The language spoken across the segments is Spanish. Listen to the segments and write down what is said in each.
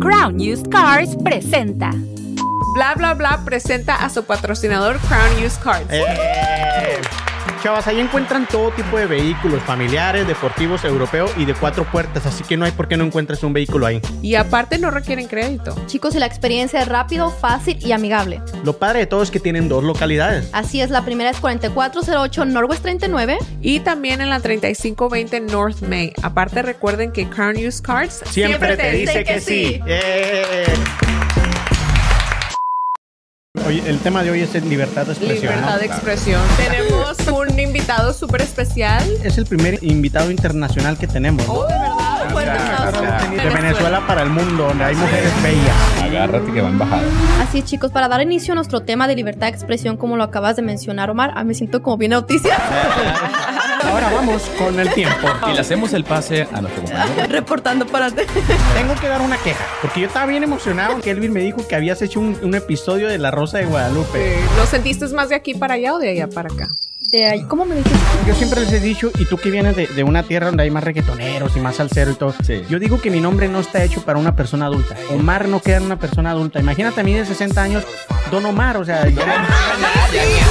Crown Used Cars presenta. Bla bla bla presenta a su patrocinador Crown Used Cars. Eh, chavas, ahí encuentran todo tipo de vehículos familiares, deportivos, europeos y de cuatro puertas, así que no hay por qué no encuentres un vehículo ahí. Y aparte no requieren crédito. Chicos, y la experiencia es rápido, fácil y amigable. Lo padre de todo es que tienen dos localidades. Así es, la primera es 4408 Northwest 39. Y también en la 3520 North May. Aparte recuerden que Crown Used Cars Siempre, te, dice que, sí. Eh. Oye, el tema de hoy es libertad de expresión. Libertad ¿no? de expresión. Tenemos un invitado súper especial. Es el primer invitado internacional que tenemos. ¿no? Oh, de verdad. Fuerte aplauso. De Venezuela para el mundo, donde hay mujeres bellas. Agárrate que va en bajada. Así es, chicos, para dar inicio a nuestro tema de libertad de expresión, como lo acabas de mencionar, Omar, ah, me siento como bien auticia. Ahora vamos con el tiempo. Y le hacemos el pase a nuestro compañero. Reportando para ti. Tengo que dar una queja, porque yo estaba bien emocionado que Elvin me dijo que habías hecho un, un episodio de La Rosa de Guadalupe. ¿Lo sentiste más de aquí para allá o de allá para acá? De ahí, ¿Cómo me dijiste? Yo siempre les he dicho, y tú que vienes de, de una tierra donde hay más reggaetoneros y más salsero y todo, Sí. yo digo que mi nombre no está hecho para una persona adulta. Omar no queda en una persona adulta. Imagínate a mí de 60 años, Don Omar, o sea, yo-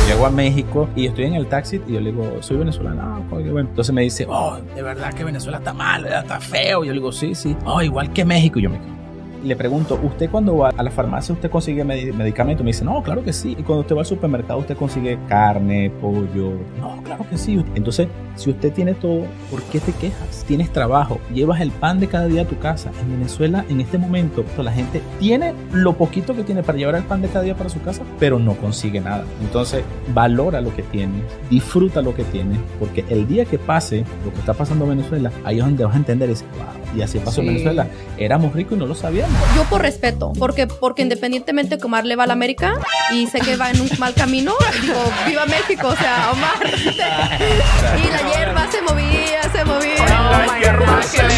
Llego a México y estoy en el taxi y yo le digo, soy venezolano. Ah. Entonces me dice, oh, de verdad que Venezuela está mal, está feo. Yo le digo, sí, sí. Oh, igual que México. Y yo me quedo. Le pregunto, ¿usted cuando va a la farmacia usted consigue medi- medicamento? Me dice, no, claro que sí. Y cuando usted va al supermercado usted consigue carne, pollo. No, claro que sí. Entonces, si usted tiene todo, ¿por qué te quejas? Tienes trabajo, llevas el pan de cada día a tu casa. En Venezuela, en este momento, pues, la gente tiene lo poquito que tiene para llevar el pan de cada día para su casa, pero no consigue nada. Entonces, valora lo que tienes, disfruta lo que tienes, porque el día que pase lo que está pasando en Venezuela, ahí es donde vas a entender dices, wow, y así pasó en. Venezuela. Éramos ricos y no lo sabíamos. Yo por respeto, porque, porque independientemente que Omar le va a la América y sé que va en un mal camino, digo, viva México, o sea, Omar. y la hierba se movía, se movía. Oh my God, nada que ver.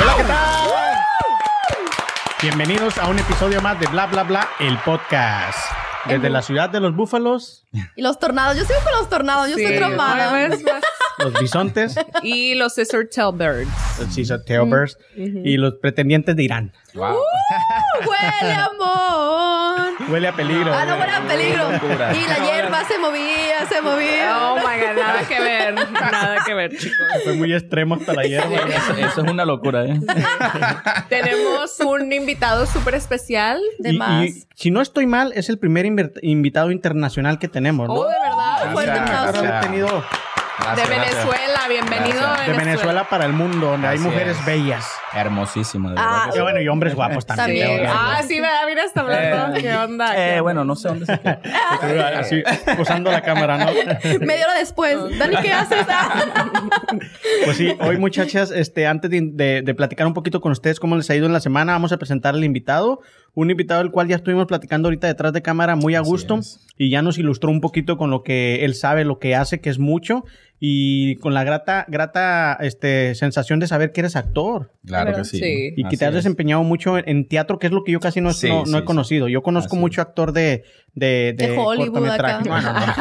Hola, ¿qué tal? Bienvenidos a un episodio más de Bla Bla Bla, el podcast. Desde la ciudad de los búfalos, Y los tornados, yo sigo con los tornados, yo Sí, estoy traumada. los bisontes, Y los Scissor Tail Birds. los Caesar Tailbirds y los pretendientes de Irán. Wow. Huele amor. Huele a peligro. Ah, no, huele a peligro. Y la hierba se movía, se movía. Oh my God, nada que ver. Nada que ver, chicos. Fue muy extremo hasta la hierba. Eso, eso es una locura, ¿eh? Tenemos un invitado súper especial. De Y- más. y si no estoy mal, es el primer invitado internacional que tenemos, ¿no? Oh, de verdad. Fuerte De gracias. Venezuela, bienvenido de Venezuela para el mundo, donde hay mujeres es. bellas. Hermosísimo, de Ah, verdad. que Y bueno, y hombres guapos también. Ah, sí, mira, está hablando. Eh, ¿Qué onda? Eh, ¿Qué bueno, no sé dónde se queda. Así, usando la cámara, ¿no? Media hora después. Dani, ¿qué haces? Pues sí, hoy muchachas, este, antes de, de- de platicar un poquito con ustedes cómo les ha ido en la semana, vamos a presentar al invitado. Un invitado del cual ya estuvimos platicando ahorita detrás de cámara muy a Así gusto es. y ya nos ilustró un poquito con lo que él sabe, lo que hace, que es mucho y con la grata, grata este, sensación de saber que eres actor Claro ¿Verdad? que sí. Sí. y que Así te has es. desempeñado mucho en, teatro, que es lo que yo casi no, Sí, no, no sí, he conocido. Yo conozco Así mucho es. actor de, de, de, De Hollywood cortometrajes. acá.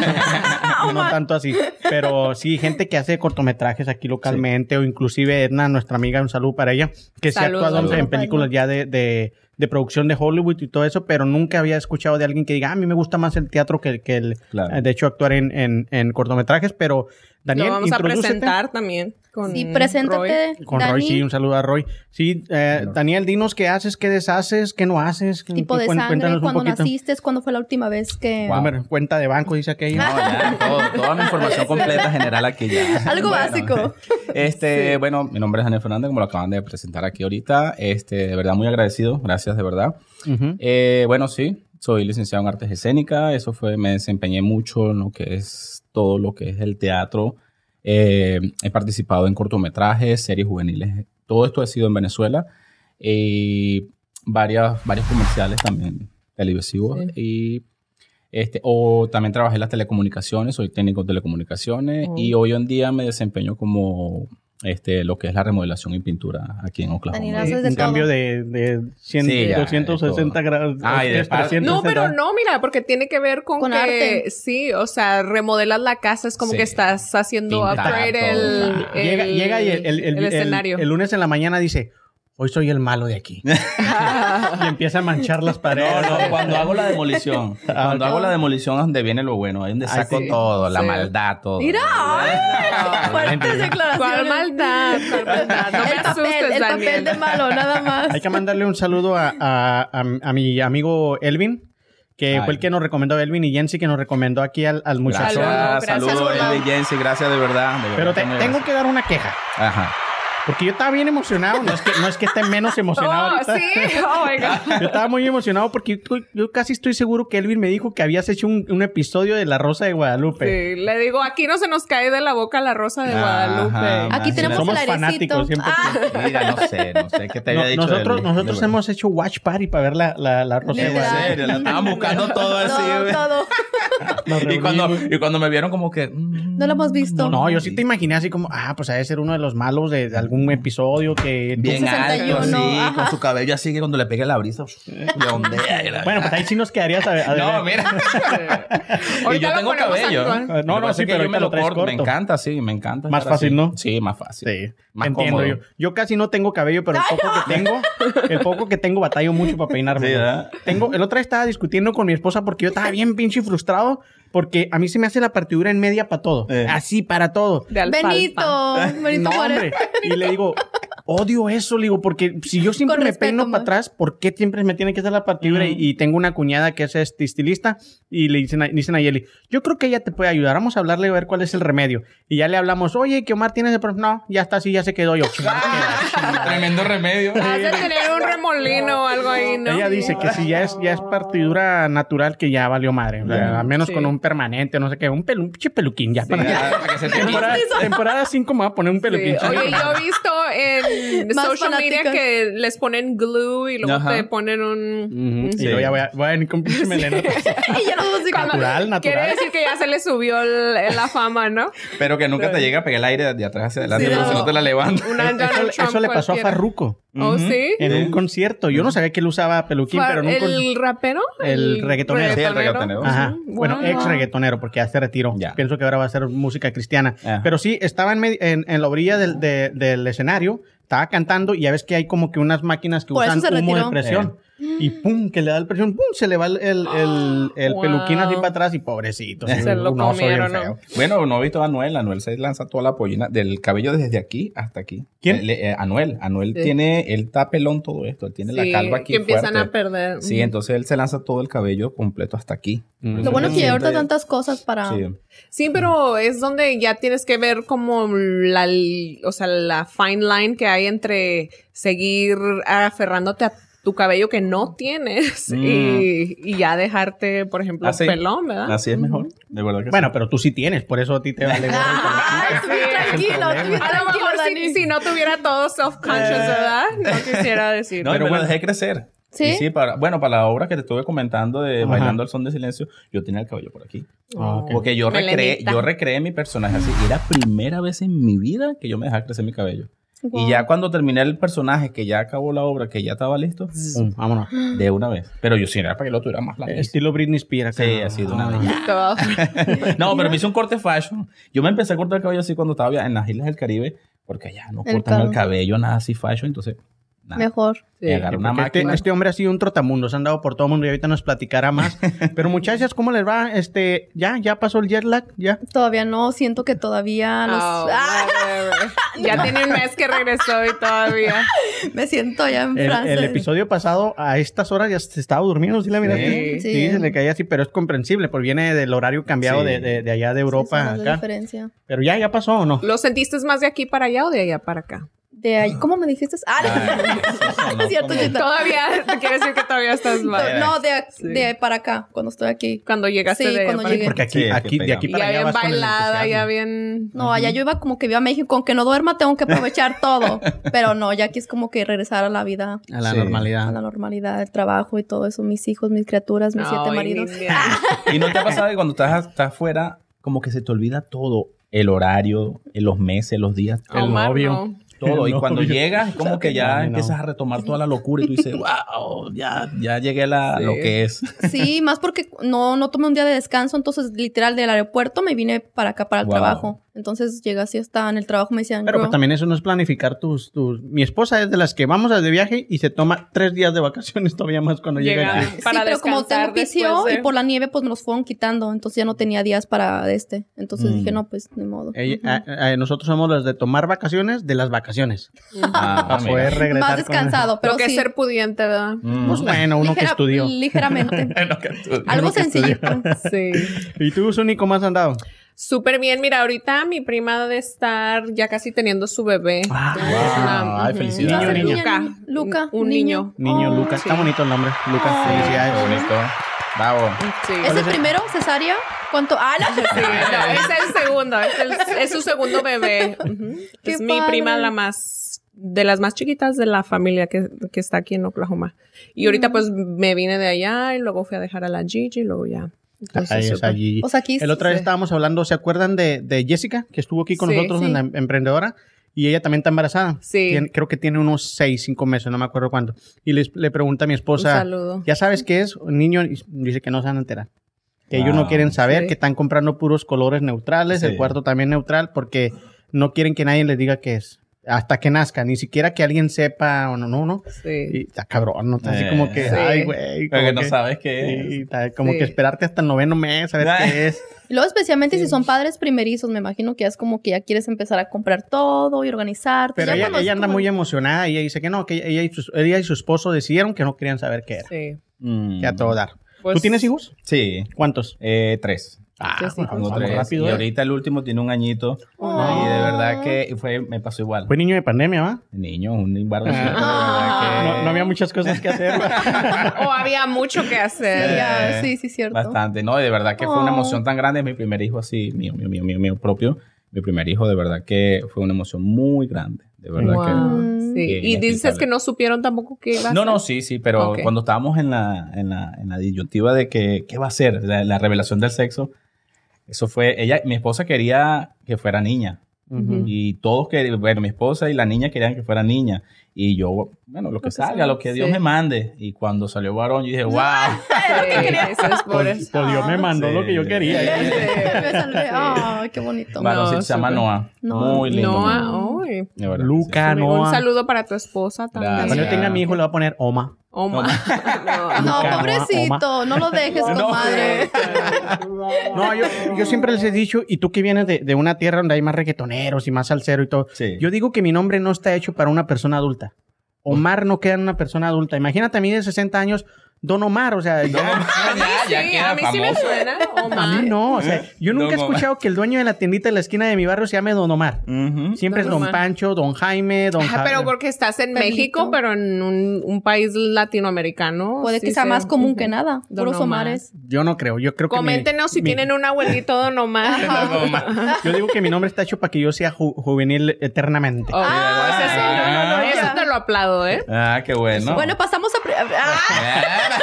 Bueno, no, no tanto así, pero sí, gente que hace cortometrajes aquí localmente o inclusive Edna, nuestra amiga, un saludo para ella, que se ha actuado en- películas ya de, de, de producción de Hollywood y todo eso, pero nunca había escuchado de alguien que diga, "Ah, a mí me gusta más el teatro que, el- que el, Claro. de hecho, actuar en, en, en cortometrajes, pero Daniel, Lo vamos a presentar también con Sí, Roy. preséntate, Con Dani. Roy, sí, un saludo a Roy. Sí, eh. Daniel, dinos qué haces, qué deshaces, qué no haces. Tipo de sangre, cuando naciste, cuándo fue la última vez que... Wow. Cuenta de banco, dice aquello. No, ya, todo- toda mi información completa general aquí ya. Algo Bueno, básico. Este, bueno, mi nombre es Daniel Fernández, como lo acaban de presentar aquí ahorita. Este, de verdad, muy agradecido. Gracias, de verdad. Ujú. Eh, bueno, sí, soy licenciado en artes escénicas. Eso fue, me desempeñé mucho en lo que es todo lo que es el teatro. Eh, he participado en cortometrajes, series juveniles. Todo esto ha sido en Venezuela. Y varias, varios comerciales también televisivos. Y este, o también trabajé en las telecomunicaciones, soy técnico de telecomunicaciones Oh. y hoy en día me desempeño como este, lo que es la remodelación y pintura aquí en Oklahoma. Un todo. cambio de, de 100, Sí, ya, 260 de todo. grados. Ah, y de par- 360. No, pero no, mira, porque tiene que ver con, Con que arte. sí, o sea, remodelas la casa, es como Sí. que estás haciendo Pintar upgrade todo. el, el, Llega, llega y el, el- el- el el- escenario. el lunes en la mañana dice, hoy soy el malo de aquí. y empieza a manchar las paredes. No, no, cuando hago la demolición, Ah, cuando hago la demolición es donde viene lo bueno, ahí donde Ay, saco sí. todo, la maldad, todo. Mira, ay, fuertes declaraciones. ¿Cuál maldad? ¿Cuál maldad? No me el papel, asustes, el Daniel. papel de malo, nada más. Hay que mandarle un saludo a, a- a- a mi amigo Elvin, que Ay. fue el que nos recomendó, Elvin y Jensi, que nos recomendó aquí al, al muchacho. Gracias, Saludos, saludos, gracias, Eli Juan. Jensi, gracias de verdad. de Pero verdad te- muy tengo gracias. que dar una queja. Ajá. Porque yo estaba bien emocionado. No es que, no es que esté menos emocionado. Oh, ahorita. sí, oh my God. Yo estaba muy emocionado porque yo, yo casi estoy seguro que Elvin me dijo que habías hecho un, un episodio de La Rosa de Guadalupe. Sí, le digo, aquí no se nos cae de la boca la rosa de Ajá. Guadalupe. Aquí Sí, tenemos somos fanáticos, siempre Ah, Mira, no sé, no sé qué te había No, dicho. nosotros nosotros hemos hecho watch party para ver la, la, la Rosa de Literal. En Guadalupe. serio, la estaban buscando todo así. todo, todo. Y cuando, y cuando me vieron como que... mm, No lo hemos visto. No, yo sí te imaginé así como, ah, pues ha de ser uno de los malos de, de algún episodio que... Bien 61, alto, así, ajá. con su cabello así que cuando le pegue la brisa, le ondea. y la- Bueno, pues ahí sí nos quedarías a, a no, ver. mira. y yo tengo cabello. No, no, sí, pero yo me lo traes corto. Me encanta, sí, me encanta. Más fácil, así. ¿no? Sí, más fácil. Sí, Más entiendo cómodo. yo. Yo casi no tengo cabello, pero el poco que tengo, el poco que tengo batallo mucho para peinarme. Sí, tengo, el otro día estaba discutiendo con mi esposa porque yo estaba bien pinche frustrado porque a mí se me hace la partidura en media para todo. Eh. Así para todo. De. Benito, Benito No, hombre. Y le digo, odio eso, le digo, porque si yo siempre Con me respeto, peino para atrás, ¿por qué siempre me tiene que hacer la partidura? y, y tengo una cuñada que es este, estilista y le dicen a, dicen a Yeli, yo creo que ella te puede ayudar, vamos a hablarle a ver cuál es el remedio. Y ya le hablamos, oye, que Omar tiene de pro-". No, ya está así, ya se quedó yo. Tremendo remedio. Has de tener un remolino o algo ahí, ¿no? Ella dice que si ya es, ya es partidura natural, que ya valió madre. O sea, a menos Sí. con un permanente, no sé qué, un, pelu, peluquín ya. para- Ya, para que se te Temporada, temporada 5 me va a poner un Sí. peluquín. Oye, yo he visto en Más social media fanáticas. que les ponen glue y luego Ajá. te ponen un... Ujú, Sí. Y luego ya voy a, voy a venir con pinche melena. y ya no sé Natural, natural. Quiere decir que ya se le subió el- la fama, ¿no? Pero que nunca te llega a pegar el aire de atrás hacia adelante, Sí, porque si no. te la levantas. Una Eso, eso le pasó cualquiera. a Farruko ¿Oh, sí? en un concierto. Yo no sabía que él usaba peluquín, Fue pero en un con- ¿El rapero? El reggaetonero. Sí, el reggaetonero. Ajá. Bueno, Wow. ex reggaetonero, porque ya se retiró. Ya. Pienso que ahora va a hacer música cristiana. Ajá. Pero sí, estaba en, en, en la orilla del, de- del escenario, estaba cantando y ya ves que hay como que unas máquinas que Por usan humo de retiró. presión. Y pum, que le da el presión, pum, se le va el, el, el- el Wow. peluquín así para atrás y pobrecito. sí, Se lo oso bien comieron. Bueno, no he visto a Anuel. Anuel se lanza toda la pollina del cabello desde aquí hasta aquí. ¿Quién? Eh, le- eh, Anuel. Anuel Sí. tiene, él está pelón todo esto. Él tiene Sí, la calva aquí que empiezan fuerte. a perder. Sí, entonces él se lanza todo el cabello completo hasta aquí. Mm. Lo bueno es que hay ahorita tantas cosas para... Sí. Sí, pero es donde ya tienes que ver como la, o sea, la fine line que hay entre seguir aferrándote a tu cabello que no tienes Mm. y, y ya dejarte, por ejemplo, Ah, sí. pelón, ¿verdad? Así es mejor. De verdad que Bueno, pero tú sí tienes, por eso a ti te vale. Ay, peluquín. tranquilo, A lo tranquilo, mejor si, si no tuviera todo self-conscious, ¿verdad? No quisiera decir. sí. No, Pero pero me bueno. lo dejé crecer. ¿Sí? Y sí, para, bueno, para la obra que te estuve comentando de Ajá. Bailando al Son de Silencio, yo tenía el cabello por aquí. Ah, ok. Porque yo recreé, yo recreé mi personaje así. Y era primera vez en mi vida que yo me dejaba crecer mi cabello. Wow. Y ya cuando terminé el personaje, que ya acabó la obra, que ya estaba listo, Pum, vámonos. de una vez. Pero yo sí era para que lo tuviera más largo. Estilo Britney Spears. Sí, así de una Ah. vez. Todo. No, pero me hice un corte fashion. Yo me empecé a cortar el cabello así cuando estaba en las Islas del Caribe, porque ya no El cortan el cabello, nada así fashion. Entonces, Mejor. Sí. Una este, este hombre ha sido un trotamundo, se han dado por todo el mundo y ahorita nos platicará más. Pero muchachas, ¿cómo les va? Este, ya, ya pasó el jet lag, ya. Todavía no, siento que todavía los... Oh, Ah, ya tiene un mes que regresó y todavía. me siento ya en El, Francia. el episodio pasado, a estas horas ya se estaba durmiendo, ¿sí la miraste? Sí. Sí, se le caía así, pero es comprensible, porque viene del horario cambiado Sí. de, de- de allá de Europa Sí, acá. diferencia. Pero ya, ya pasó o no. ¿Lo sentiste más de aquí para allá o de allá para acá? De ahí, ¿cómo me dijiste? Ah, no es cierto, como-. Todavía, te quiere decir que todavía estás mal. No, de, Sí. de para acá, cuando estoy aquí. Cuando llegaste Sí, de cuando para llegué. Porque aquí, Sí, que aquí, de aquí para Ya allá bien vas con el bailada, ya bien... No, allá yo iba como que viva a México, aunque no duerma tengo que aprovechar todo. Pero no, ya aquí es como que regresar a la vida, A la Sí. a normalidad. la normalidad, el trabajo y todo eso, mis hijos, mis criaturas, mis siete maridos. Y no te ha pasado que cuando estás, estás afuera, como que se te olvida todo. el horario, los meses, los días, El Omar, novio. no. Todo. Y cuando novio. llegas, es como que ya No, no. empiezas a retomar toda la locura y tú dices, wow, ya, ya llegué a la, Sí. lo que es. Sí, más porque no, no tomé un día de descanso, entonces literal del aeropuerto me vine para acá, para el Wow. trabajo. Entonces llegué así hasta en el trabajo, me decían, Pero pues también eso no es planificar tus, tus... Mi esposa es de las que vamos a de viaje y se toma tres días de vacaciones todavía más cuando llega. Llegan aquí. para sí, pero como tengo de- y por la nieve, pues me los fueron quitando. Entonces ya no tenía días para este. Entonces Mm. dije, no, pues ni modo. A- a- nosotros somos los de tomar vacaciones de las vacaciones. Ah, Para poder regresar. Más con- descansado, pero Lo que sí. ser pudiente, ¿verdad? Mm. Pues bueno, uno que estudió. Ligeramente. Que Algo sencillito. Sí. ¿Y tú, Zuni, cómo has andado? Súper bien. Mira, ahorita mi prima de estar ya casi teniendo su bebé. Ah, Es wow. una- Ay, felicidades. Niño, niño. Luca. Niño, Luca, Un, niño. Niño Oh, Lucas. Está bonito el nombre. Lucas, Oh. Felicidades. bonito. Bravo. Sí. ¿Es el primero, cesárea? ¿Cuánto? Ah, no. Sí, no, es el segundo, es, el- es su segundo bebé. Es mi padre. prima la más, de las más chiquitas de la familia que, que está aquí en Oklahoma. Y ahorita pues me vine de allá y luego fui a dejar a la Gigi y luego ya. Entonces, es allí. O sea, aquí El otro día sí. estábamos hablando, ¿se acuerdan de, de Jessica? Que estuvo aquí con Sí, nosotros sí. en la emprendedora. Y ella también está embarazada. Sí. Creo que tiene unos seis, cinco meses, no me acuerdo cuándo. Y les- le pregunta a mi Un esposa, saludo. ¿ya sabes qué es? Un niño y dice que no se van a enterar. Que ellos no Wow. quieren saber, Sí. que están comprando puros colores neutrales, Sí. el cuarto también neutral, porque no quieren que nadie les diga qué es. Hasta que nazca, ni siquiera que alguien sepa o no, no, no. Sí. Y está cabrón, ¿no? Está así como que, sí. ay, güey. Pero como que no sabes qué Sí, es. está como Sí. que esperarte hasta el noveno mes a ver qué es. Y luego, especialmente si son padres primerizos, me imagino que ya es como que ya quieres empezar a comprar todo y organizarte. Pero Ya ella, ella anda como- muy emocionada y ella dice que no, que ella y, su, ella y su esposo decidieron que no querían saber qué era. Sí. Mm. Que a todo dar. Pues- ¿Tú tienes hijos? Sí. ¿Cuántos? Eh, tres. Ah, vamos tres. rápido. y ¿eh? ahorita el último tiene un añito. Oh. Y de verdad que fue, me pasó igual. Fue niño de pandemia, ¿va? Niño, un barro. Ah. No, no había muchas cosas que hacer. O había mucho que Sí, hacer. sí, sí, cierto. Bastante, ¿no? Y de verdad que fue una Oh. emoción tan grande. Mi primer hijo así, mío, mío, mío, mío, mío propio. Mi primer hijo, de verdad que fue una emoción muy grande. De verdad Wow. Mm. Sí. Y dices que no supieron tampoco qué iba a que... No, hacer. no, sí, sí, pero Ok. cuando estábamos en la, en la, en la disyuntiva de que, qué va a ser, la, la revelación del sexo, eso fue, ella, mi esposa quería que fuera niña. Y todos querían, bueno, mi esposa y la niña querían que fuera niña. Y yo, bueno, lo que que salga, lo que Dios sí. me mande. Y cuando salió varón, yo dije, wow. Sí, eso es por Pues, eso. pues Dios me mandó Sí. lo que yo quería. Ay, qué bonito. Varón No, se llama. Noah. Noah. Muy lindo. Noah, ay. Luca, Un Noah. saludo para tu esposa también. Gracias. Cuando yo tenga a mi hijo le voy a poner Oma. Oma. No, Luca, pobrecito, no lo dejes, No, comadre. No, yo, yo siempre les he dicho, y tú que vienes de, de una tierra donde hay más reggaetoneros y más salsero y todo, Sí. yo digo que mi nombre no está hecho para una persona adulta. Omar no queda en una persona adulta. Imagínate a mí de 60 años, Don Omar, o sea, ya- ya, ya sí, queda a mí sí me famoso. suena. a Omar. mí no, o sea, yo nunca he Omar. escuchado que el dueño de la tiendita de la esquina de mi barrio se llame Don Omar. Siempre Don es Don Omar. Pancho, Don Jaime, Don Ajá, Ja- pero porque estás en Perrito. México, pero en un, un país latinoamericano. Puede sí que sea se- más común que nada. Don Puros Omar. Omares. Yo no creo, yo creo que mi- Coméntenos si mi- tienen un abuelito Don Omar. Don Omar. Yo digo que mi nombre está hecho para que yo sea ju- juvenil eternamente. Oh, pues eso, lo aplaudo, ¿eh? Ah, qué bueno. Bueno, pasamos a... Ah,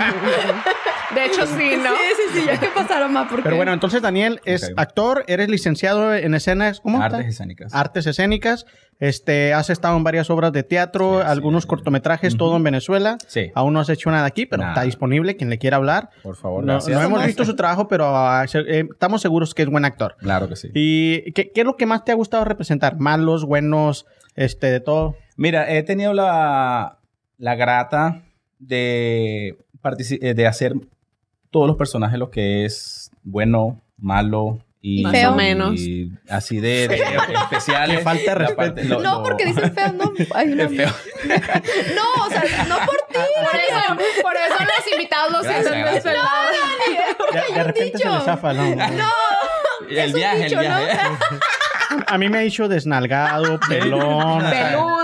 De hecho, sí, ¿no? Sí, sí, sí, ya que pasaron más porque... Pero bueno, entonces Daniel es actor, eres licenciado en escenas, ¿cómo? Artes está? escénicas. Artes escénicas. Este, has estado en varias obras de teatro, Sí, sí. algunos cortometrajes, todo en Venezuela. Sí. Aún no has hecho nada aquí, pero Nada. está disponible quien le quiera hablar. Por favor, No, gracias. no hemos visto su trabajo, pero ah, eh, estamos seguros que es buen actor. Claro que sí. ¿Y qué, qué es lo que más te ha gustado representar? ¿Malos, buenos, este, de todo? Mira, he tenido la, la grata de, partici- eh, de hacer todos los personajes lo que es bueno, malo y Más o menos. y así de, de especiales. Que falta respeto. parte- lo- No, lo- porque dicen feo, no. Es feo. No, o sea, no por ti. Por eso, por eso los invitados los sienten de este gracias. lado. De, de repente se dicho. zafa, ¿no? el es un viaje, dicho, el viaje. A mí me ha dicho desnalgado, pelón, Peludo.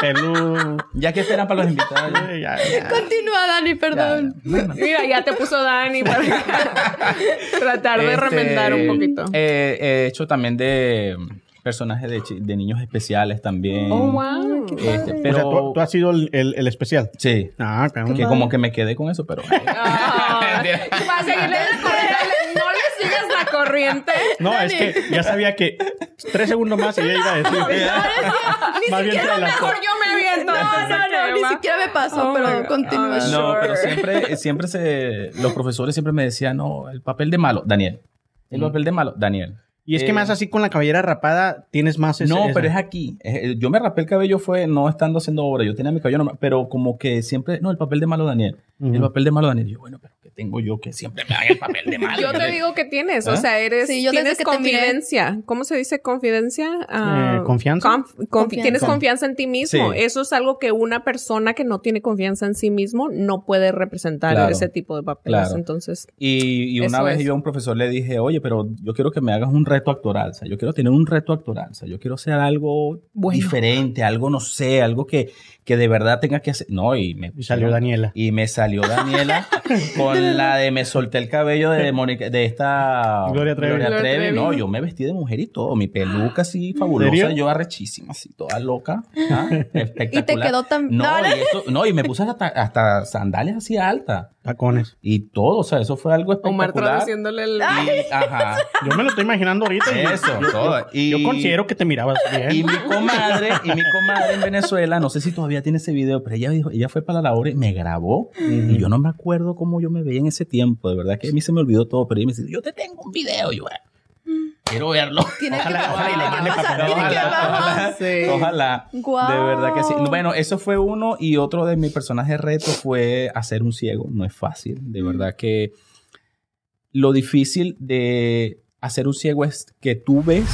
Peludo. Ya que esperan para los invitados. ya. Ya, ya. Continúa, Dani, perdón. Mira, ya te puso Dani para tratar de Este, remendar un poquito. eh, he hecho también de personajes de, chi- de niños especiales también. Oh, wow. Este, O pero sea, tú, tú has sido el, el- el especial. sí, Ah, pero- que como que me quedé con eso, pero Ah, para seguirle la corriente, no es que ya sabía que tres segundos más y ya iba a decir. Más bien te adelantó. Mejor yo me aviento. No, no, no, ni siquiera me pasó, Oh pero continúa. No, Sure. pero siempre, siempre se. Los profesores siempre me decían, no, el papel de malo, Daniel. El Mm. papel de malo, Daniel. Y es que Eh, más así con la cabellera rapada tienes más ese. no, pero es aquí. Eh, Yo me rapé el cabello fue no estando haciendo obra. Yo tenía mi cabello normal, pero como que siempre, no, el papel de malo, Daniel. El papel de malo, Daniel. Y yo, bueno, pero ¿qué tengo yo que siempre me hagan el papel de malo? Yo te digo que tienes, o ¿Ah? sea, eres, Sí, yo desde tienes que te miré- confidencia. ¿Cómo se dice confidencia? Ah, Eh, ¿confianza? conf- confi- Confianza. Tienes confianza en ti mismo. Sí. Eso es algo que una persona que no tiene confianza en sí mismo no puede representar Claro. ese tipo de papeles. Claro. Entonces, Y, y una vez es. yo a un profesor le dije, oye, pero yo quiero que me hagas un reto actoral. O sea, yo quiero tener un reto actoral. O sea, yo quiero hacer algo Bueno. diferente, algo, no sé, algo que, que de verdad tenga que hacer. No, y me Y salió Daniela. Y me salió Daniela con la de me solté el cabello de Mónica, de esta Gloria Trevi. Gloria Trevi. No, yo me vestí de mujer y todo. Mi peluca así fabulosa, serio? yo arrechísima, así, toda loca. ¿ah? Espectacular. Y te quedó tan... No, y, eso- no, y me puse hasta, hasta sandalias así altas. Tacones. Y todo, o sea, eso fue algo Omar espectacular. traduciéndole el... Y, ajá, Yo me lo estoy imaginando ahorita. y- eso, yo, todo. Y, yo considero que te mirabas bien. y mi comadre, y mi comadre en Venezuela, no sé si todavía tiene ese video, pero ella dijo, ella fue para la hora y me grabó. Y yo no me acuerdo cómo yo me veía en ese tiempo, de verdad que a mí se me olvidó todo, pero ella me dice, yo te tengo un video, y yo, "Ah, quiero verlo. Tiene que Ojalá- y que Ojalá, vamos. ojalá, Sí. ojalá. Guau. De verdad que sí. Bueno, eso fue uno y otro de mis personajes reto fue hacer un ciego. No es fácil. De verdad que lo difícil de hacer un ciego es que tú ves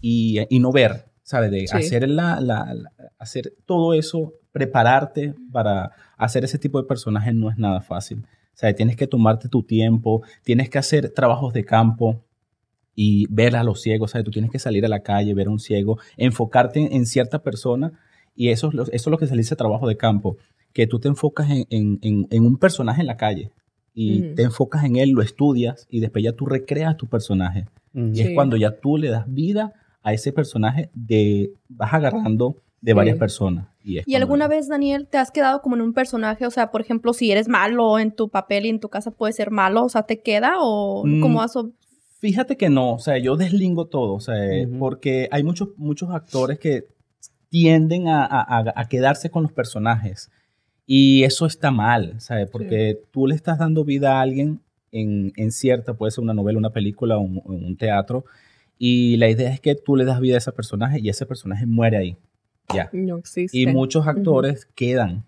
y, y no ver, ¿sabes? De Sí. hacer, la, la- la- hacer todo eso, prepararte para hacer ese tipo de personajes no es nada fácil. O sea, tienes que tomarte tu tiempo, tienes que hacer trabajos de campo y ver a los ciegos, ¿sabes? Tú tienes que salir a la calle, ver a un ciego, enfocarte en, en cierta persona y eso es, lo, eso es lo que se dice trabajo de campo, que tú te enfocas en, en- en- en un personaje en la calle y te enfocas en él, lo estudias y después ya tú recreas tu personaje. Mm. Y Sí. es cuando ya tú le das vida a ese personaje de vas agarrando de varias Sí. personas. Y, ¿Y alguna vez, Daniel, te has quedado como en un personaje? O sea, por ejemplo, si eres malo en tu papel y en tu casa puedes ser malo, o sea, ¿te queda o Mm. cómo has... Fíjate que no, o sea, yo deslingo todo, o sea, Ujú. porque hay muchos, muchos actores que tienden a, a- a- quedarse con los personajes y eso está mal, ¿sabes? Porque tú le estás dando vida a alguien en, en cierta, puede ser una novela, una película, un, un teatro, y la idea es que tú le das vida a ese personaje y ese personaje muere ahí, ya. No existe. Y muchos actores quedan,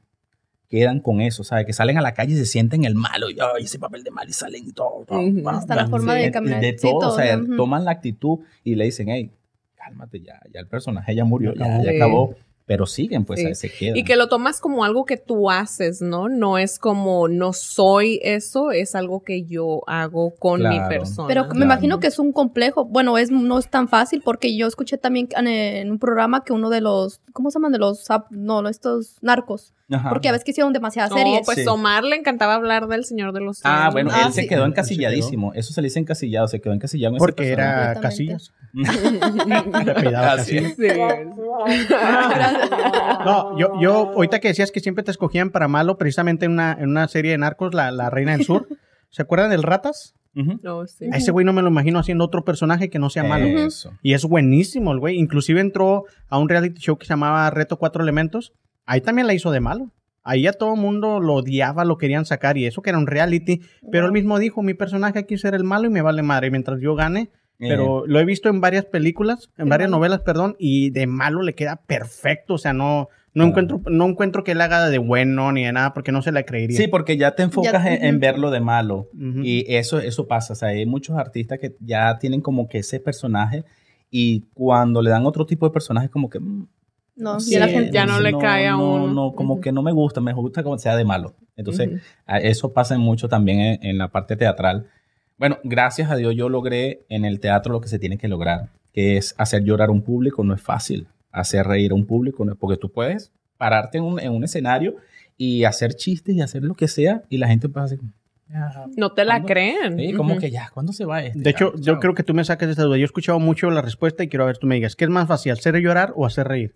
quedan con eso, ¿sabes? Que salen a la calle y se sienten el malo, y "Ay, ese papel de mal, y salen y todo. todo, Ujú. va, Hasta la va". forma de caminar. De Sí, todo, o sea, todo, ujú. toman la actitud y le dicen, hey, cálmate ya, ya el personaje ya murió, ya, ya Sí. acabó. Pero siguen, pues, Sí. ahí se quedan. Y que lo tomas como algo que tú haces, ¿no? No es como no soy eso, es algo que yo hago con mi persona. Pero me Claro. imagino que es un complejo. Bueno, es no es tan fácil porque yo escuché también en, en un programa que uno de los, ¿cómo se llaman? De los, no, no, estos narcos. Ajá. Porque a veces que hicieron demasiadas no, series. pues Sí. Omar le encantaba hablar del Señor de los Ah, bueno, Ah, él se sí. quedó Él encasilladísimo. Eso se le dice encasillado, se quedó encasillado en Porque era. Casillas. Casillas. Sí. No, yo, yo, ahorita que decías que siempre te escogían para malo, precisamente en una, en una serie de narcos, la, la Reina del Sur. ¿Se acuerdan del Ratas? Ujú. No, sí. A ese güey no me lo imagino haciendo otro personaje que no sea malo. Eso. Y es buenísimo el güey. Inclusive entró a un reality show que se llamaba Reto Cuatro Elementos. Ahí también la hizo de malo. Ahí a todo el mundo lo odiaba, lo querían sacar y eso que era un reality. Pero él mismo dijo, mi personaje aquí será el malo y me vale madre mientras yo gane. Eh, Pero lo he visto en varias películas, en varias malo. novelas, perdón, y de malo le queda perfecto. O sea, no, no, Claro. encuentro, no encuentro que él haga de bueno ni de nada porque no se la creería. Sí, porque ya te enfocas en, en ujú. verlo de malo. Y eso, eso pasa. O sea, hay muchos artistas que ya tienen como que ese personaje y cuando le dan otro tipo de personaje como que... mm, No, Sí, ya la gente ya no le cae a no, uno. No, como Ujú. que no me gusta, me gusta como sea de malo. Entonces, eso pasa mucho también en, en la parte teatral. Bueno, gracias a Dios yo logré en el teatro lo que se tiene que lograr, que es hacer llorar a un público, no es fácil. Hacer reír a un público, no es porque tú puedes pararte en un, en un escenario y hacer chistes y hacer lo que sea y la gente pasa así como, "Ya, No te la ¿cuándo?". creen. Sí, como que ya, ¿cuándo se va este? De hecho, Ya, yo creo que tú me saques esta duda. Yo he escuchado mucho la respuesta y quiero ver tú me digas, ¿qué es más fácil, hacer llorar o hacer reír?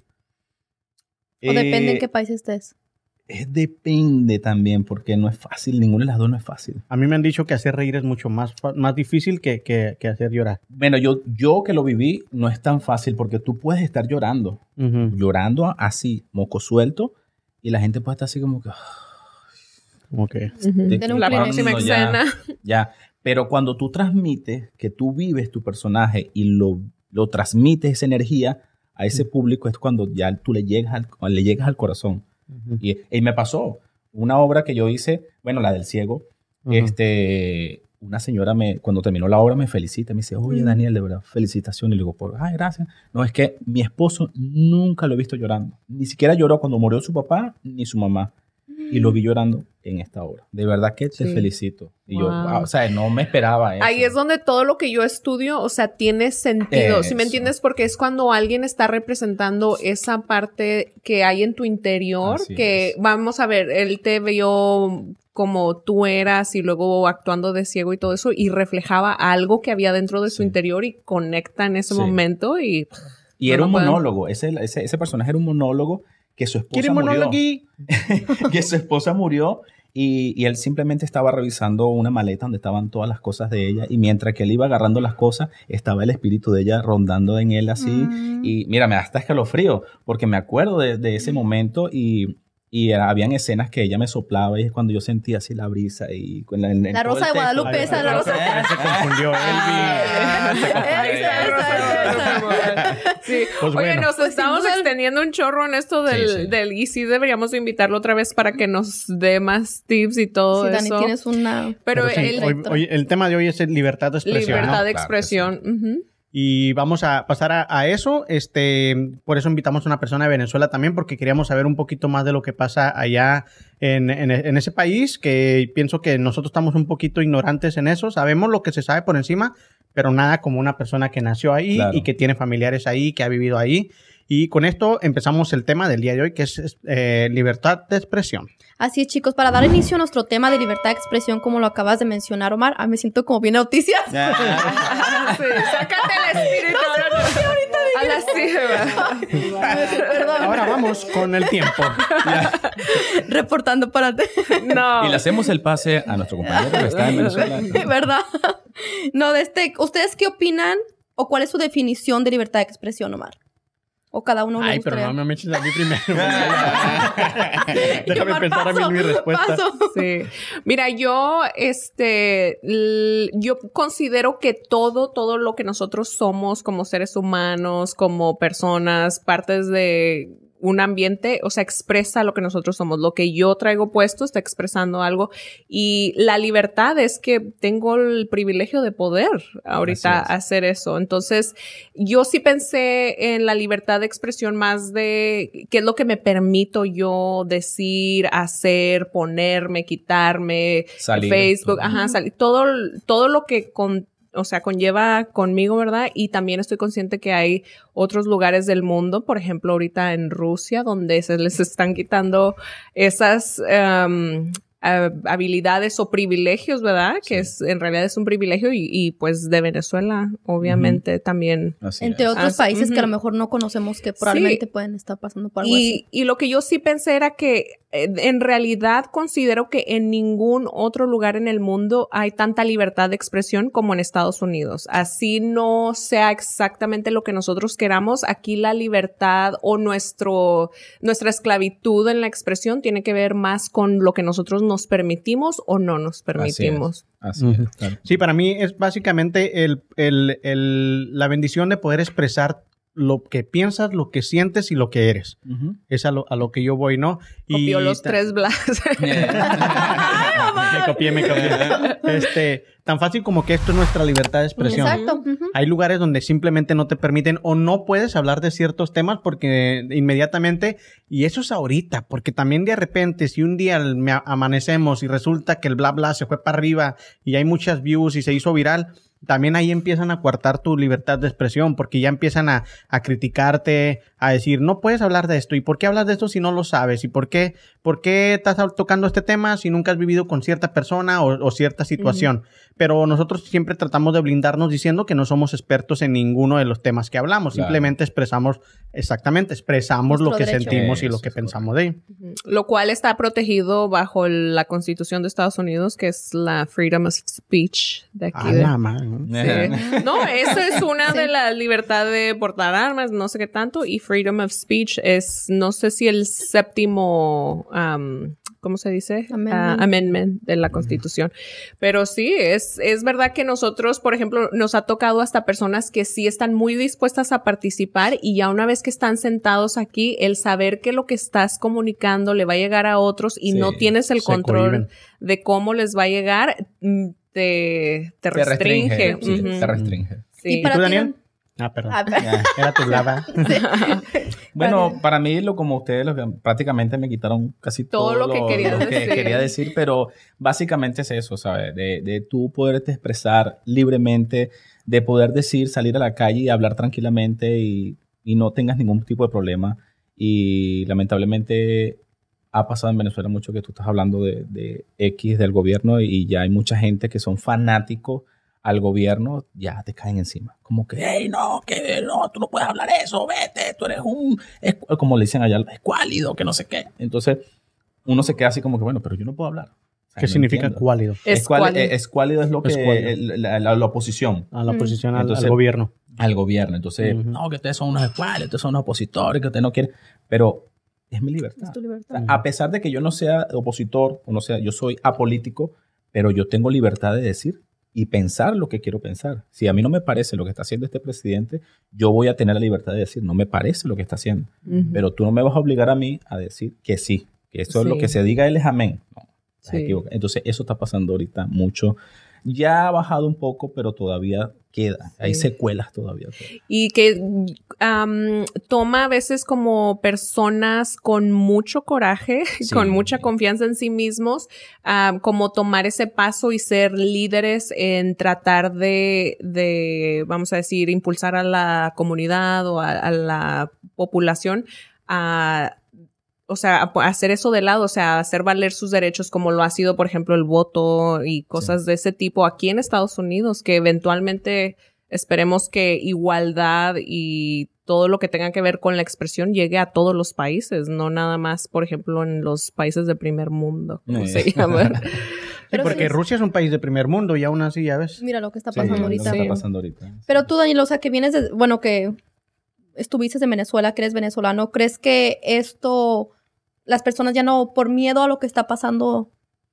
O depende en Eh, qué país estés. Es depende también, porque no es fácil, ninguna de las dos no es fácil. A mí me han dicho que hacer reír es mucho más, más difícil que, que- que hacer llorar. Bueno, yo, yo que lo viví, no es tan fácil porque tú puedes estar llorando, Ujú. llorando así, moco suelto, y la gente puede estar así como que... Como que- ¿de Tener un qué La próxima cuándo ya? escena. Ya, pero cuando tú transmites, que tú vives tu personaje y lo, lo transmites esa energía a ese público, es cuando ya tú le llegas al, le llegas al corazón. Y, y me pasó una obra que yo hice, bueno, la del ciego, Ujú. este, una señora me, cuando terminó la obra me felicita, me dice, oye. Daniel, de verdad, felicitaciones. Y le digo, por, ay, gracias. No, es que mi esposo nunca lo he visto llorando. Ni siquiera lloró cuando murió su papá ni su mamá. Y lo vi llorando en esta obra. De verdad que te Sí. felicito. Y yo, Wow. wow, o sea, no me esperaba eso. Ahí es donde todo lo que yo estudio, o sea, tiene sentido. Si me Eso. entiendes? Porque es cuando alguien está representando esa parte que hay en tu interior, Así que es. vamos a ver, él te vio como tú eras y luego actuando de ciego y todo eso y reflejaba algo que había dentro de su Sí. interior y conecta en ese Sí. momento y Y No era un monólogo. Ese, ese, ese personaje era un monólogo que su esposa ¿Quiere murió. aquí? que su esposa murió y, y él simplemente estaba revisando una maleta donde estaban todas las cosas de ella y mientras que él iba agarrando las cosas estaba el espíritu de ella rondando en él así Mm. y mira, me da hasta escalofrío porque me acuerdo de, de ese momento y, y era- habían escenas que ella me soplaba y es cuando yo sentía así la brisa y con la, en- en La Rosa de. Guadalupe, esa, la Rosa- Se confundió Oye, nos Pues estamos extendiendo un chorro en esto del, Sí, sí. del y sí deberíamos de invitarlo otra vez para que nos dé más tips y todo Sí, Dani, eso. tienes una... Pero, Pero sí, el hoy- hoy- el tema de hoy es el libertad de expresión. libertad ¿no? de Claro expresión. Y vamos a pasar a, a eso. Este, por eso invitamos a una persona de Venezuela también, porque queríamos saber un poquito más de lo que pasa allá en, en- en ese país, que pienso que nosotros estamos un poquito ignorantes en eso. Sabemos lo que se sabe por encima, pero nada como una persona que nació ahí Claro. y que tiene familiares ahí, que ha vivido ahí. Y con esto empezamos el tema del día de hoy, que es eh, libertad de expresión. Así es, chicos, para dar inicio a nuestro tema de libertad de expresión, como lo acabas de mencionar, Omar, ah, me siento como bien noticias. Sí, sácate el espíritu. a las sí, Perdón, Ahora vamos con el tiempo. reportando para... No. Y le hacemos el pase a nuestro compañero que está en Venezuela. ¿Verdad? No, de este, ¿ustedes qué opinan o cuál es su definición de libertad de expresión, Omar? O cada uno le Ay, pero no me eches a mí primero. Déjame Omar, pensar a mí mi respuesta. paso. Sí. Mira, yo, este, yo considero que todo, todo lo que nosotros somos como seres humanos, como personas, partes de un ambiente, o sea, expresa lo que nosotros somos. Lo que yo traigo puesto está expresando algo. Y la libertad es que tengo el privilegio de poder ahorita hacer eso. Entonces, yo sí pensé en la libertad de expresión más de qué es lo que me permito yo decir, hacer, ponerme, quitarme, Salir. Facebook, todo. ajá, salir, todo, todo lo que con, o sea, conlleva conmigo, ¿verdad? Y también estoy consciente que hay otros lugares del mundo, por ejemplo, ahorita en Rusia, donde se les están quitando esas ah, habilidades o privilegios, ¿verdad? Que es, en realidad es un privilegio y, y, pues de Venezuela, obviamente, también. Así Entre es. otros sí, países que a lo mejor no conocemos que probablemente pueden estar pasando por algo así. Y, lo que yo sí pensé era que en realidad considero que en ningún otro lugar en el mundo hay tanta libertad de expresión como en Estados Unidos. Así no sea exactamente lo que nosotros queramos, aquí la libertad o nuestro, nuestra esclavitud en la expresión tiene que ver más con lo que nosotros nos permitimos o no nos permitimos. Así es. claro. Sí, para mí es básicamente el, el- el- la bendición de poder expresar lo que piensas, lo que sientes y lo que eres. Es a lo, a lo que yo voy, ¿no? Copió los tres blas. me copié, me copié. Este, tan fácil como que esto es nuestra libertad de expresión. Exacto. Hay lugares donde simplemente no te permiten o no puedes hablar de ciertos temas porque inmediatamente, y eso es ahorita, porque también de repente, si un día me amanecemos y resulta que el bla bla se fue para arriba y hay muchas views y se hizo viral, también ahí empiezan a coartar tu libertad de expresión porque ya empiezan a, a criticarte, a decir, no puedes hablar de esto. ¿Y por qué hablas de esto si no lo sabes? ¿Y por qué, por qué estás tocando este tema si nunca has vivido con cierta persona o, o cierta situación? pero nosotros siempre tratamos de blindarnos diciendo que no somos expertos en ninguno de los temas que hablamos. Claro. Simplemente expresamos, exactamente, expresamos lo que derecho. sentimos y lo que pensamos de ello. Lo cual está protegido bajo la Constitución de Estados Unidos, que es la Freedom of Speech de aquí. A de- la madre. Sí. No, eso es una Sí. de la libertad de portar armas, no sé qué tanto, y freedom of speech es, no sé si el séptimo, am, ¿cómo se dice? Amendment. Ah, amendment de la Constitución. Pero sí, es, es verdad que nosotros, por ejemplo, nos ha tocado hasta personas que sí están muy dispuestas a participar y ya una vez que están sentados aquí, el saber que lo que estás comunicando le va a llegar a otros y Sí, no tienes el control de cómo les va a llegar, mm, te, te Te restringe. restringe. sí, Ujú. Te restringe. Sí. Y para tú, ti, Daniel? Ah, perdón. A ver. Ya. Era tu blava. Bueno, para mí, lo como ustedes, lo que prácticamente me quitaron casi Todo todo, lo que querías decir. quería decir, pero básicamente es eso, ¿sabes? De, de tú poderte expresar libremente, de poder decir, salir a la calle y hablar tranquilamente y, y no tengas ningún tipo de problema. Y lamentablemente ha pasado en Venezuela mucho que tú estás hablando de, de X del gobierno y ya hay mucha gente que son fanáticos al gobierno, ya te caen encima. Como que, hey, no, que no, tú no puedes hablar eso, vete, tú eres un, es- como le dicen allá, escuálido, que no sé qué. Entonces, uno se queda así como que, bueno, pero yo no puedo hablar. O sea, ¿Qué no significa entiendo. cuálido? Escuálido Escuálido. es, escuálido es lo que Escuálido. el- la, la- la oposición A la Mm. oposición al, al Entonces, gobierno. al gobierno. Entonces, Ujú. no, que ustedes son unos escuálidos, ustedes son unos opositores, que ustedes no quieren. Pero es mi libertad. Es tu O sea, libertad. a pesar de que yo no sea opositor, o no sea, yo soy apolítico, pero yo tengo libertad de decir y pensar lo que quiero pensar. Si a mí no me parece lo que está haciendo este presidente, yo voy a tener la libertad de decir, no me parece lo que está haciendo. Pero tú no me vas a obligar a mí a decir que sí, que eso es lo que se diga, él es amén. No, estás Sí. Entonces, eso está pasando ahorita mucho. Ya ha bajado un poco, pero todavía queda. Hay secuelas todavía. Y que toma a veces como personas con mucho coraje, Sí. con mucha confianza en sí mismos, como tomar ese paso y ser líderes en tratar de, de, vamos a decir, impulsar a la comunidad o a, a la población a o sea, hacer eso de lado, o sea, hacer valer sus derechos como lo ha sido, por ejemplo, el voto y cosas de ese tipo aquí en Estados Unidos, que eventualmente esperemos que igualdad y todo lo que tenga que ver con la expresión llegue a todos los países, no nada más, por ejemplo, en los países de primer mundo, como Eh. se llama. Sí, Pero porque sí. Rusia es un país de primer mundo y aún así, ya ves. Mira lo que está Sí, pasando lo que ahorita. está Sí. pasando ahorita. Pero tú, Daniel, o sea, que vienes de, bueno, que estuviste en Venezuela, que eres venezolano, ¿crees que esto, las personas ya no, por miedo a lo que está pasando,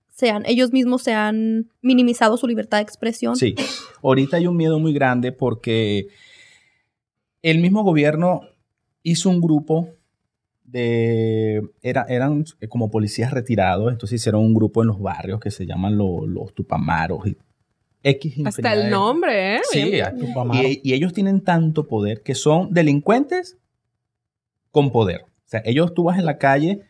sean, ellos mismos se han minimizado su libertad de expresión? Sí, ahorita hay un miedo muy grande porque el mismo gobierno hizo un grupo de, era, eran como policías retirados, entonces hicieron un grupo en los barrios que se llaman lo- los tupamaros y X Hasta el nombre, ¿eh? Sí, Bien- y, y ellos tienen tanto poder que son delincuentes con poder. O sea, ellos tú vas en la calle,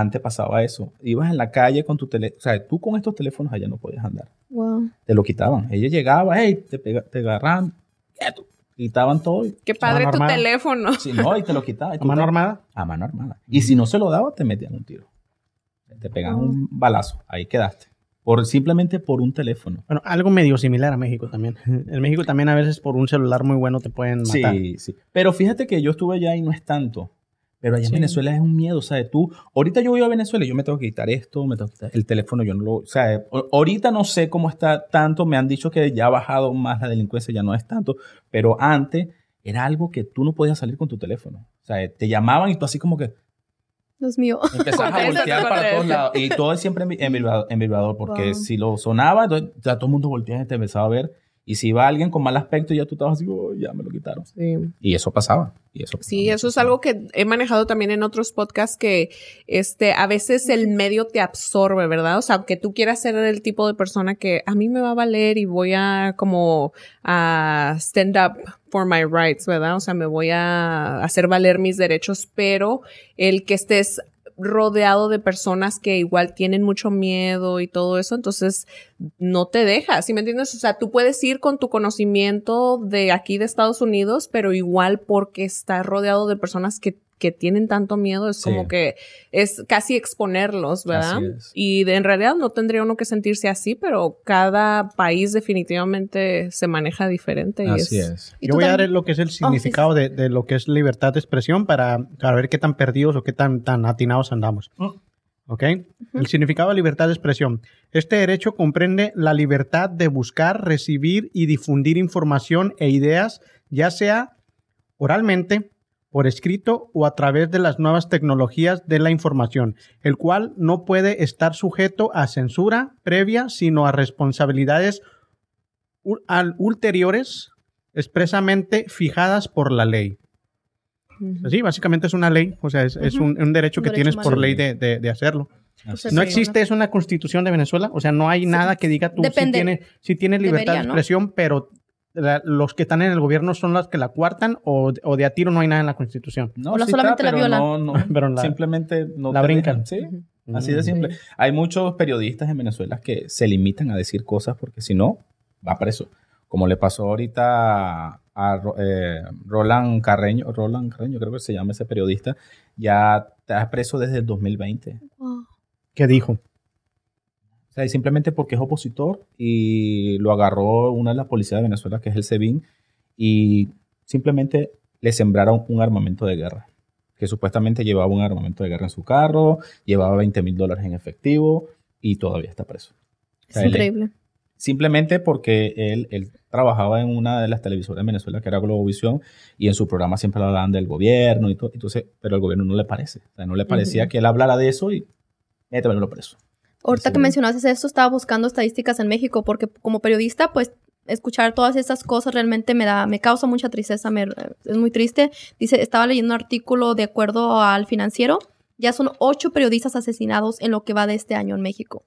antes pasaba eso, ibas en la calle con tu teléfono, o sea, tú con estos teléfonos allá no podías andar Wow. te lo quitaban. Ella llegaba, hey, te, pega- te agarraban, quieto, quitaban todo. Y, Qué padre tu armada. teléfono. sí, no, y te lo quitaban. y ¿A mano te- armada? A mano armada. Y si no se lo daba, te metían un tiro. Te pegaban un balazo. Ahí quedaste. Por, simplemente por un teléfono. Bueno, algo medio similar a México también. En México también a veces por un celular muy bueno te pueden matar. Sí, sí. Pero fíjate que yo estuve allá y no es tanto. Pero allá Sí. en Venezuela es un miedo, ¿sabes? Tú, ahorita yo voy a Venezuela y yo me tengo que quitar esto, me tengo que quitar el teléfono, yo no lo, o sea, ahorita no sé cómo está tanto, me han dicho que ya ha bajado más la delincuencia, ya no es tanto, pero antes era algo que tú no podías salir con tu teléfono. O sea, te llamaban y tú así como que Dios mío. empezabas a voltear para todos lados. Y todo es siempre en, en vibrador, en vibrador, porque Wow. si lo sonaba, entonces ya todo el mundo volteaba y te empezaba a ver. Y si iba alguien con mal aspecto, ya tú estabas así, "Oh, ya me lo quitaron. Sí. Y eso pasaba. Y eso Sí, eso es algo que he manejado también en otros podcasts que este a veces el medio te absorbe, ¿verdad? O sea, aunque tú quieras ser el tipo de persona que a mí me va a valer y voy a como a stand up for my rights, ¿verdad? O sea, me voy a hacer valer mis derechos, pero el que estés rodeado de personas que igual tienen mucho miedo y todo eso, entonces no te deja, ¿sí me entiendes? O sea, tú puedes ir con tu conocimiento de aquí de Estados Unidos, pero igual porque estás rodeado de personas que, que tienen tanto miedo, es Sí. como que es casi exponerlos, ¿verdad? Así es. Y de, en realidad no tendría uno que sentirse así, pero cada país definitivamente se maneja diferente. Y Así es, es. ¿Y Yo voy a dar lo que es el sí, significado De, de lo que es libertad de expresión para, para ver qué tan perdidos o qué tan, tan atinados andamos. ¿Ok? El significado de libertad de expresión. Este derecho comprende la libertad de buscar, recibir y difundir información e ideas, ya sea oralmente, por escrito o a través de las nuevas tecnologías de la información, el cual no puede estar sujeto a censura previa, sino a responsabilidades ulteriores expresamente fijadas por la ley. Sí, básicamente es una ley, o sea, es, es un, un derecho Un que derecho tienes humano. por ley de, de- de hacerlo. Así Sí. No es. existe eso en la constitución de Venezuela, o sea, no hay nada que diga tú si tienes si tienes libertad Debería, de ¿no? expresión, pero la- los que están en el gobierno son los que la cuartan o, o de a tiro no hay nada en la constitución. No, O la sí solamente la pero violan. No, no, Pero la- simplemente no la brincan. dejan, Sí, así de simple. Hay muchos periodistas en Venezuela que se limitan a decir cosas porque si no, va preso. Como le pasó ahorita a, eh, Roland Carreño, Roland Carreño creo que se llama ese periodista, ya está preso desde el 2020. Wow. ¿Qué dijo? O sea, y simplemente porque es opositor y lo agarró una de las policías de Venezuela, que es el SEBIN, y simplemente le sembraron un armamento de guerra, que supuestamente llevaba un armamento de guerra en su carro, llevaba 20 mil dólares en efectivo y todavía está preso. Es Él- increíble. Simplemente porque él, él trabajaba en una de las televisoras de Venezuela, que era Globovisión, y en su programa siempre hablaban del gobierno y todo, entonces, pero al gobierno no le parece. O sea, no le parecía que él hablara de eso y métemelo preso. Ahorita Sí. que mencionaste esto, estaba buscando estadísticas en México porque como periodista, pues escuchar todas estas cosas realmente me da, me causa mucha tristeza, me- es muy triste. Dice, estaba leyendo un artículo de acuerdo al financiero, ya son ocho periodistas asesinados en lo que va de este año en México.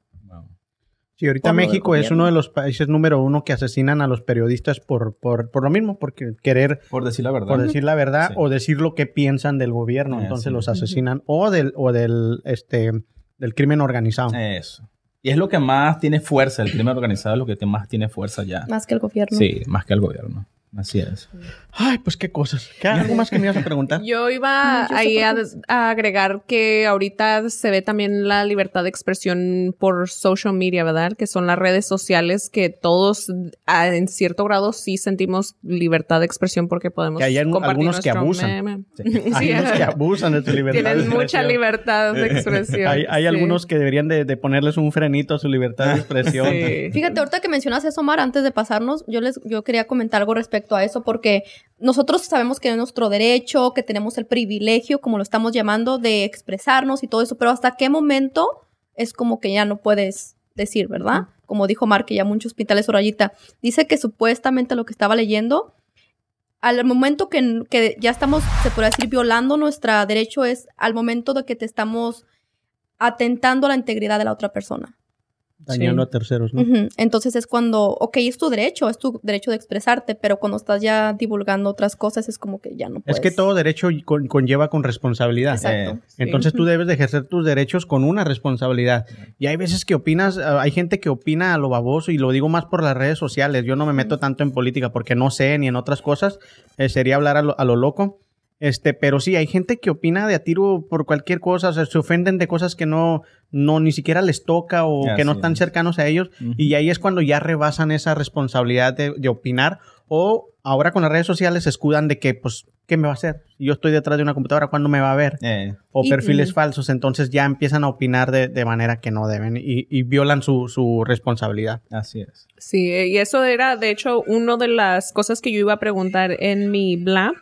Sí, ahorita México es uno de los países número uno que asesinan a los periodistas por, por, por lo mismo, porque querer Por decir la verdad. por decir la verdad Sí. o decir lo que piensan del gobierno, Eh, entonces sí. los asesinan o del o del este del crimen organizado. Eso. Y es lo que más tiene fuerza, el crimen organizado es lo que más tiene fuerza ya. Más que el gobierno. Sí, más que el gobierno. Así es. Ay, pues qué cosas. ¿Qué, ¿Algo más que me ibas a preguntar? Yo iba No, yo sé ahí a, agregar que ahorita se ve también la libertad de expresión por social media, ¿verdad? Que son las redes sociales que todos ah, en cierto grado sí sentimos libertad de expresión porque podemos Que hay algunos que abusan. meme. Sí. Hay Sí, unos que abusan de su libertad. de Tienen mucha expresión. libertad de expresión. Hay, hay sí. algunos que deberían de, de ponerles un frenito a su libertad de expresión. Sí. Fíjate, ahorita que mencionas eso, Omar, antes de pasarnos, yo les yo quería comentar algo respecto a eso, porque nosotros sabemos que es nuestro derecho, que tenemos el privilegio, como lo estamos llamando, de expresarnos y todo eso, pero hasta qué momento es como que ya no puedes decir, ¿verdad? Como dijo Omar, que ya muchos hospitales o rayita. Dice que supuestamente lo que estaba leyendo, al momento que, que ya estamos, se puede decir, violando nuestro derecho, es al momento de que te estamos atentando a la integridad de la otra persona. Dañando Sí. a terceros, ¿no? Ujú. Entonces es cuando, ok, es tu derecho, es tu derecho de expresarte, pero cuando estás ya divulgando otras cosas es como que ya no puedes. Es que todo derecho con- conlleva con responsabilidad. Exacto. Eh, Sí. Entonces tú debes de ejercer tus derechos con una responsabilidad. Y hay veces que opinas, ah, hay gente que opina a lo baboso y lo digo más por las redes sociales. Yo no me meto tanto en política porque no sé ni en otras cosas. Eh, sería hablar a lo, a lo loco. Este, pero sí, hay gente que opina de a tiro por cualquier cosa, o sea, se ofenden de cosas que no, no ni siquiera les toca o Así que no están es. cercanos a ellos. Y ahí es cuando ya rebasan esa responsabilidad de, de opinar. O ahora con las redes sociales se escudan de que, pues, ¿qué me va a hacer? Si Yo estoy detrás de una computadora, ¿cuándo me va a ver? eh, o perfiles falsos, entonces ya empiezan a opinar de, de manera que no deben y, y violan su, su responsabilidad. así es. Sí, y eso era, de hecho, una de las cosas que yo iba a preguntar en mi bla,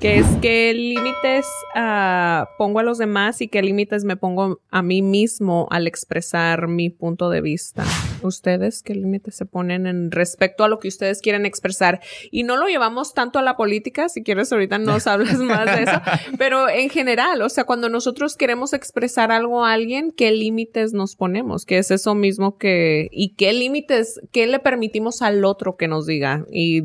que es qué límites ah, pongo a los demás y qué límites me pongo a mí mismo al expresar mi punto de vista. ¿Ustedes qué límites se ponen en respecto a lo que ustedes quieren expresar? Y no lo llevamos tanto a la política, si quieres ahorita nos hablas más de eso, pero en general, o sea, cuando nosotros queremos expresar algo a alguien, ¿qué límites nos ponemos? Que es eso mismo que, y qué límites, qué le permitimos al otro que nos diga. Y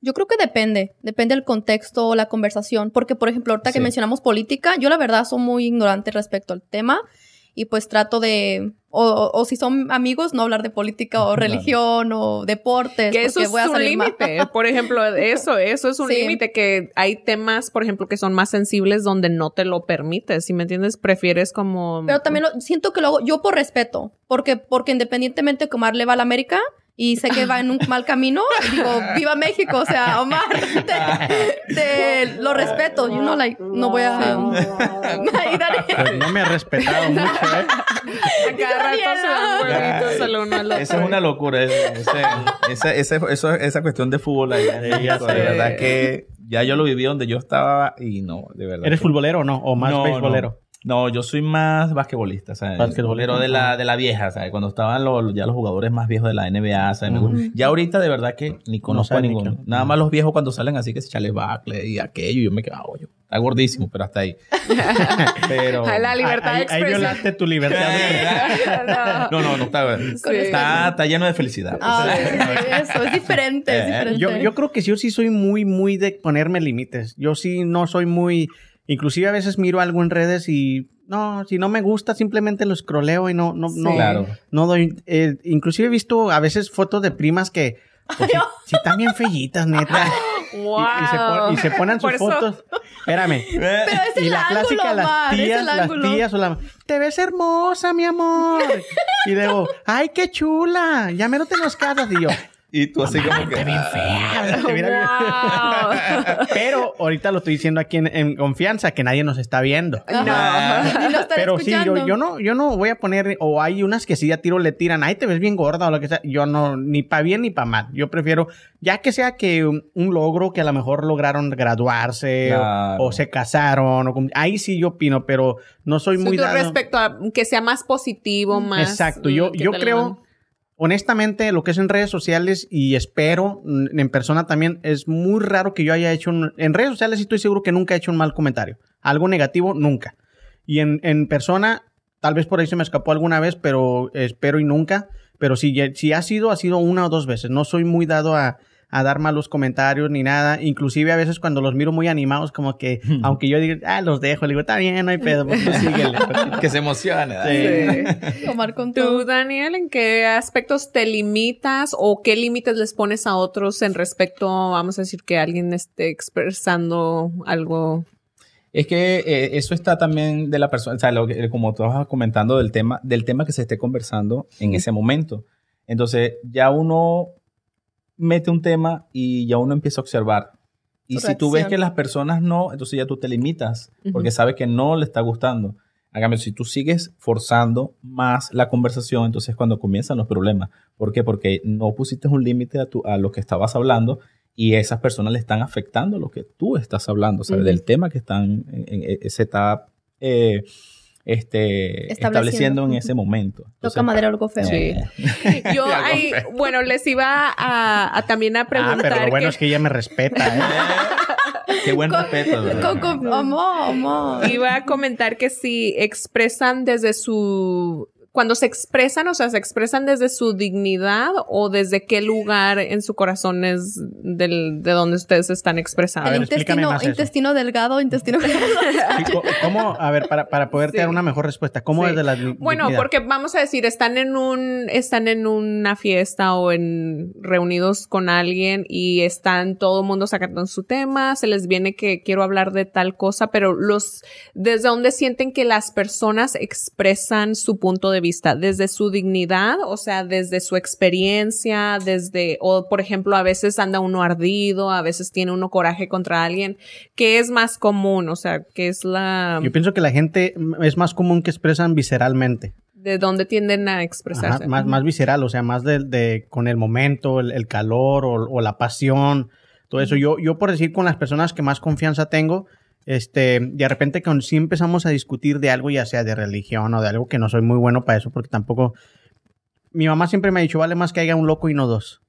Yo creo que depende, depende del contexto o la conversación, porque por ejemplo, ahorita que mencionamos política, yo la verdad soy muy ignorante respecto al tema y pues trato de, o, o si son amigos, no hablar de política o religión o deportes. Que eso es voy a un límite. Por ejemplo, eso, eso es un Sí. límite que hay temas, por ejemplo, que son más sensibles donde no te lo permites. Si me entiendes, prefieres como. Pero también lo- siento que lo hago yo por respeto, porque, porque independientemente de que Omar le va a la América y sé que va en un mal camino, digo, viva México, o sea, Omar, te, te lo respeto, you know, like, no voy a... Pues no me ha respetado mucho, ¿eh? A cada rato se el uno al otro. Esa es una locura. ese- ese- esa, esa- eso- esa cuestión de fútbol ahí. Sé. verdad que ya yo lo viví donde yo estaba y no, de verdad. ¿Eres que- futbolero o no? ¿O más No, beisbolero? No, yo soy más basquetbolista, ¿sabes? Basquetbolista. Pero de la, de la vieja, ¿sabes? Cuando estaban los, ya los jugadores más viejos de la NBA, ¿sabes? Ya ahorita de verdad que ni conozco a ni ninguno. Nada más los viejos cuando salen así que se Charles Barkley y aquello, y yo me quedo, ah, oye, está gordísimo, pero hasta ahí. pero... A la libertad ahí, de ahí expresión. violaste tu libertad. No, no, no, está, Sí. está, está lleno de felicidad. Ah, eso, es diferente, es Eh, diferente. Yo, yo creo que yo sí soy muy, muy de ponerme límites. Yo sí no soy muy... Inclusive a veces miro algo en redes y... No, si no me gusta, simplemente lo scrolleo y no, no, no, Claro. no doy... eh, inclusive he visto a veces fotos de primas que... pues, sí, sí están bien fellitas, neta. Y- Wow. Y, se pon- y se ponen sus fotos. Espérame. Pero es y el la ángulo, clásica, las tías, el las tías o la... Te ves hermosa, mi amor. Y luego, ay, qué chula. Ya me lo te nos casas. Y yo, Y tú así como que... "Ah, bien". Wow. Pero ahorita lo estoy diciendo aquí en, en confianza, que nadie nos está viendo. Ajá. Ni lo Pero sí, yo, yo no, yo no voy a poner, o hay unas que sí a tiro le tiran, ay, te ves bien gorda o lo que sea. Yo no, ni para bien ni para mal. Yo prefiero, ya que sea que un, un logro que a lo mejor lograron graduarse o- Claro. o, se casaron, o ahí sí yo opino, pero no soy muy tú dado. respecto a que sea más positivo, más. Exacto, yo, mm, yo creo. Honestamente, lo que es en redes sociales y espero mm, en persona también, es muy raro que yo haya hecho un... En redes sociales estoy seguro que nunca he hecho un mal comentario. Algo negativo, nunca. Y en, persona, tal vez por ahí se me escapó alguna vez, pero espero y nunca. Pero si, si ha sido, ha sido una o dos veces. No soy muy dado a, a dar malos comentarios ni nada. Inclusive a veces cuando los miro muy animados, como que, aunque yo diga, ah, los dejo, le digo, está bien, no hay pedo, pues tú síguele. que se emocione. Sí. Omar con Tú. Daniel, ¿en qué aspectos te limitas o qué límites les pones a otros en respecto, vamos a decir, que alguien esté expresando algo? Es que eh, eso está también de la persona, o sea, lo que- como tú vas comentando del tema, del tema que se esté conversando en ese momento. Entonces, ya uno mete un tema y ya uno empieza a observar. Y Su si tú ves que las personas no, entonces ya tú te limitas, porque sabes que no le está gustando. Hágame, si tú sigues forzando más la conversación, entonces es cuando comienzan los problemas. ¿Por qué? Porque no pusiste un límite a, tu- a lo que estabas hablando y esas personas le están afectando lo que tú estás hablando, ¿sabes? Del tema que están, en- en- se está eh, este, Estableciendo. estableciendo en ese momento. Toca Entonces, madera algo feo. Sí. Yo ahí, bueno, les iba a, a también a Ah, preguntar. pero lo bueno que- es que ella me respeta, ¿eh? Qué buen Con- respeto. Con, con, amor, amor. Iba a comentar que si expresan desde su... Cuando se expresan, o sea, se expresan desde su dignidad o desde qué lugar en su corazón es del, de donde ustedes están expresando. El intestino, más eso. intestino delgado, intestino co- ¿Cómo? A ver, para, para poderte Sí. dar una mejor respuesta, ¿cómo Sí. es de la Bueno, dignidad? porque vamos a decir, están en un, están en una fiesta o en reunidos con alguien y están todo el mundo sacando su tema, se les viene que quiero hablar de tal cosa, pero los, desde dónde sienten que las personas expresan su punto de vista, desde su dignidad, o sea, desde su experiencia, desde, o por ejemplo, a veces anda uno ardido, a veces tiene uno coraje contra alguien, ¿qué es más común? O sea, ¿qué es la, Yo pienso que la gente es más común que expresan visceralmente. de dónde tienden a Ajá, expresarse? más, más visceral, o sea, más de, de- con el momento, el, el calor o, o la pasión, todo eso. Yo, yo por decir con las personas que más confianza tengo, este, de repente con sí empezamos a discutir de algo, ya sea de religión o de algo que no soy muy bueno para eso, porque tampoco... Mi mamá siempre me ha dicho, vale más que haya un loco y no dos.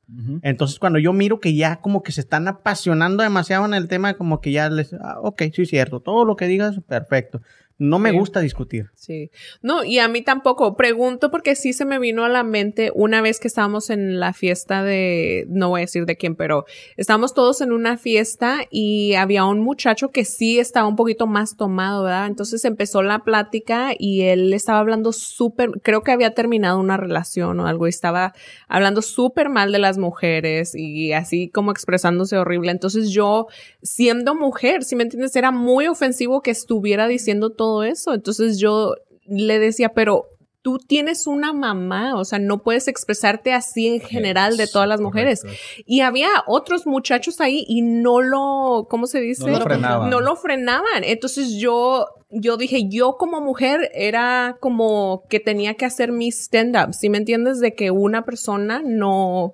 Entonces, cuando yo miro que ya como que se están apasionando demasiado en el tema, como que ya les, ah, ok, sí es cierto, todo lo que digas, perfecto. No me Sí. gusta discutir. Sí. No, y a mí tampoco. Pregunto porque sí se me vino a la mente una vez que estábamos en la fiesta de, no voy a decir de quién, pero estábamos todos en una fiesta y había un muchacho que sí estaba un poquito más tomado, ¿verdad? Entonces empezó la plática y él estaba hablando súper, creo que había terminado una relación o algo y estaba hablando súper mal de las mujeres y así como expresándose horrible. Entonces yo, siendo mujer, si me entiendes, era muy ofensivo que estuviera diciendo todo eso. Entonces yo le decía, pero tú tienes una mamá, o sea, no puedes expresarte así en general de todas las mujeres. Correcto. Y había otros muchachos ahí y no lo, ¿cómo se dice? No lo frenaban. No lo frenaban. Entonces yo, yo dije, yo como mujer era como que tenía que hacer mi stand-up, ¿sí me entiendes? De que una persona no,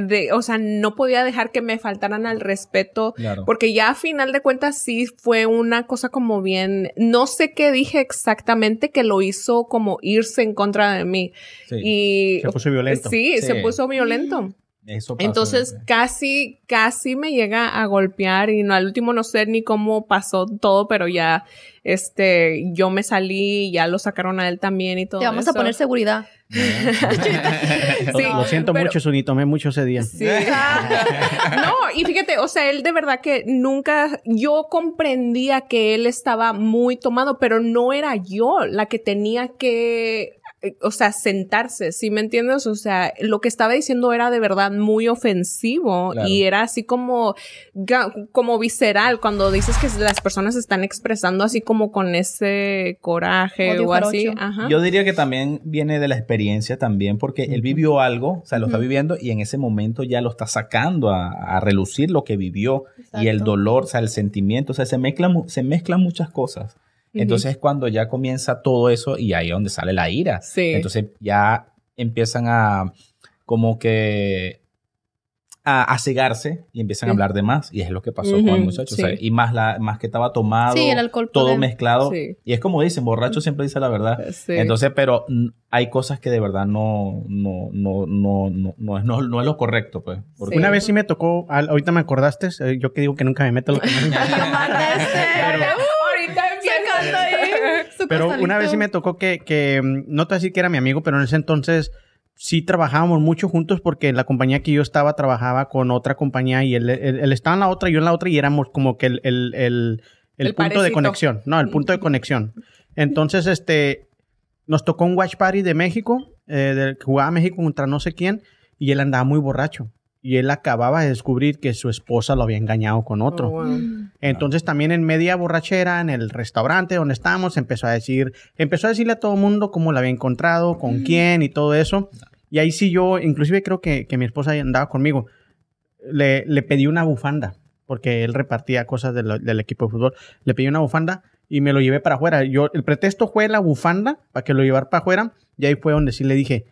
de, o sea, no podía dejar que me faltaran al respeto Claro. porque ya a final de cuentas sí fue una cosa como bien, no sé qué dije exactamente que lo hizo como irse en contra de mí. Sí. Y Se puso violento. Sí, se puso violento. Eso pasa, Entonces ¿verdad? casi, casi me llega a golpear y no, al último no sé ni cómo pasó todo, pero ya, este, yo me salí, ya lo sacaron a él también y todo Te vamos eso. a poner seguridad. Sí, Lo siento pero- mucho, Suni, tomé mucho ese día. Sí. no, y fíjate, o sea, él de verdad que nunca, yo comprendía que él estaba muy tomado, pero no era yo la que tenía que, o sea, sentarse, ¿sí me entiendes? O sea, lo que estaba diciendo era de verdad muy ofensivo Claro. y era así como, como visceral cuando dices que las personas se están expresando así como con ese coraje Odio o así. Ajá. Yo diría que también viene de la experiencia también, porque él vivió algo, o sea, lo está viviendo y en ese momento ya lo está sacando a, a relucir lo que vivió y el dolor, o sea, el sentimiento, o sea, se mezclan, se mezclan muchas cosas. Entonces es cuando ya comienza todo eso y ahí es donde sale la ira. Sí. Entonces ya empiezan a como que a, a cegarse y empiezan a hablar de más y es lo que pasó con el muchacho. o sí. sea, y más la más que estaba tomado, Sí, el alcohol todo mezclado. Sí. Y es como dicen, borracho siempre dice la verdad. Sí. Entonces, pero hay cosas que de verdad no, no, no, no, no, no es, no, no es lo correcto, pues. Porque Sí. Una vez sí me tocó, ahorita me acordaste, eh, yo que digo que nunca me meto lo que no me- Pero costalito. una vez sí me tocó que, que, mm, no te voy a decir que era mi amigo, pero en ese entonces sí trabajábamos mucho juntos porque la compañía que yo estaba trabajaba con otra compañía y él, él- él estaba en la otra, yo en la otra y éramos como que el, el, el, el punto de conexión. No, el punto de conexión. Entonces, este, nos tocó un watch party de México, eh, de, que jugaba México contra no sé quién y él andaba muy borracho. Y él acababa de descubrir que su esposa lo había engañado con otro. Oh, wow. Entonces también en media borrachera, en el restaurante donde estábamos, empezó a decir, empezó a decirle a todo el mundo cómo la había encontrado, con quién y todo eso. Y ahí sí yo, inclusive creo que, que mi esposa andaba conmigo, le, le pedí una bufanda, porque él repartía cosas de lo- del equipo de fútbol. Le pedí una bufanda y me lo llevé para afuera. Yo, el pretexto fue la bufanda, para que lo llevara para afuera, y ahí fue donde sí le dije,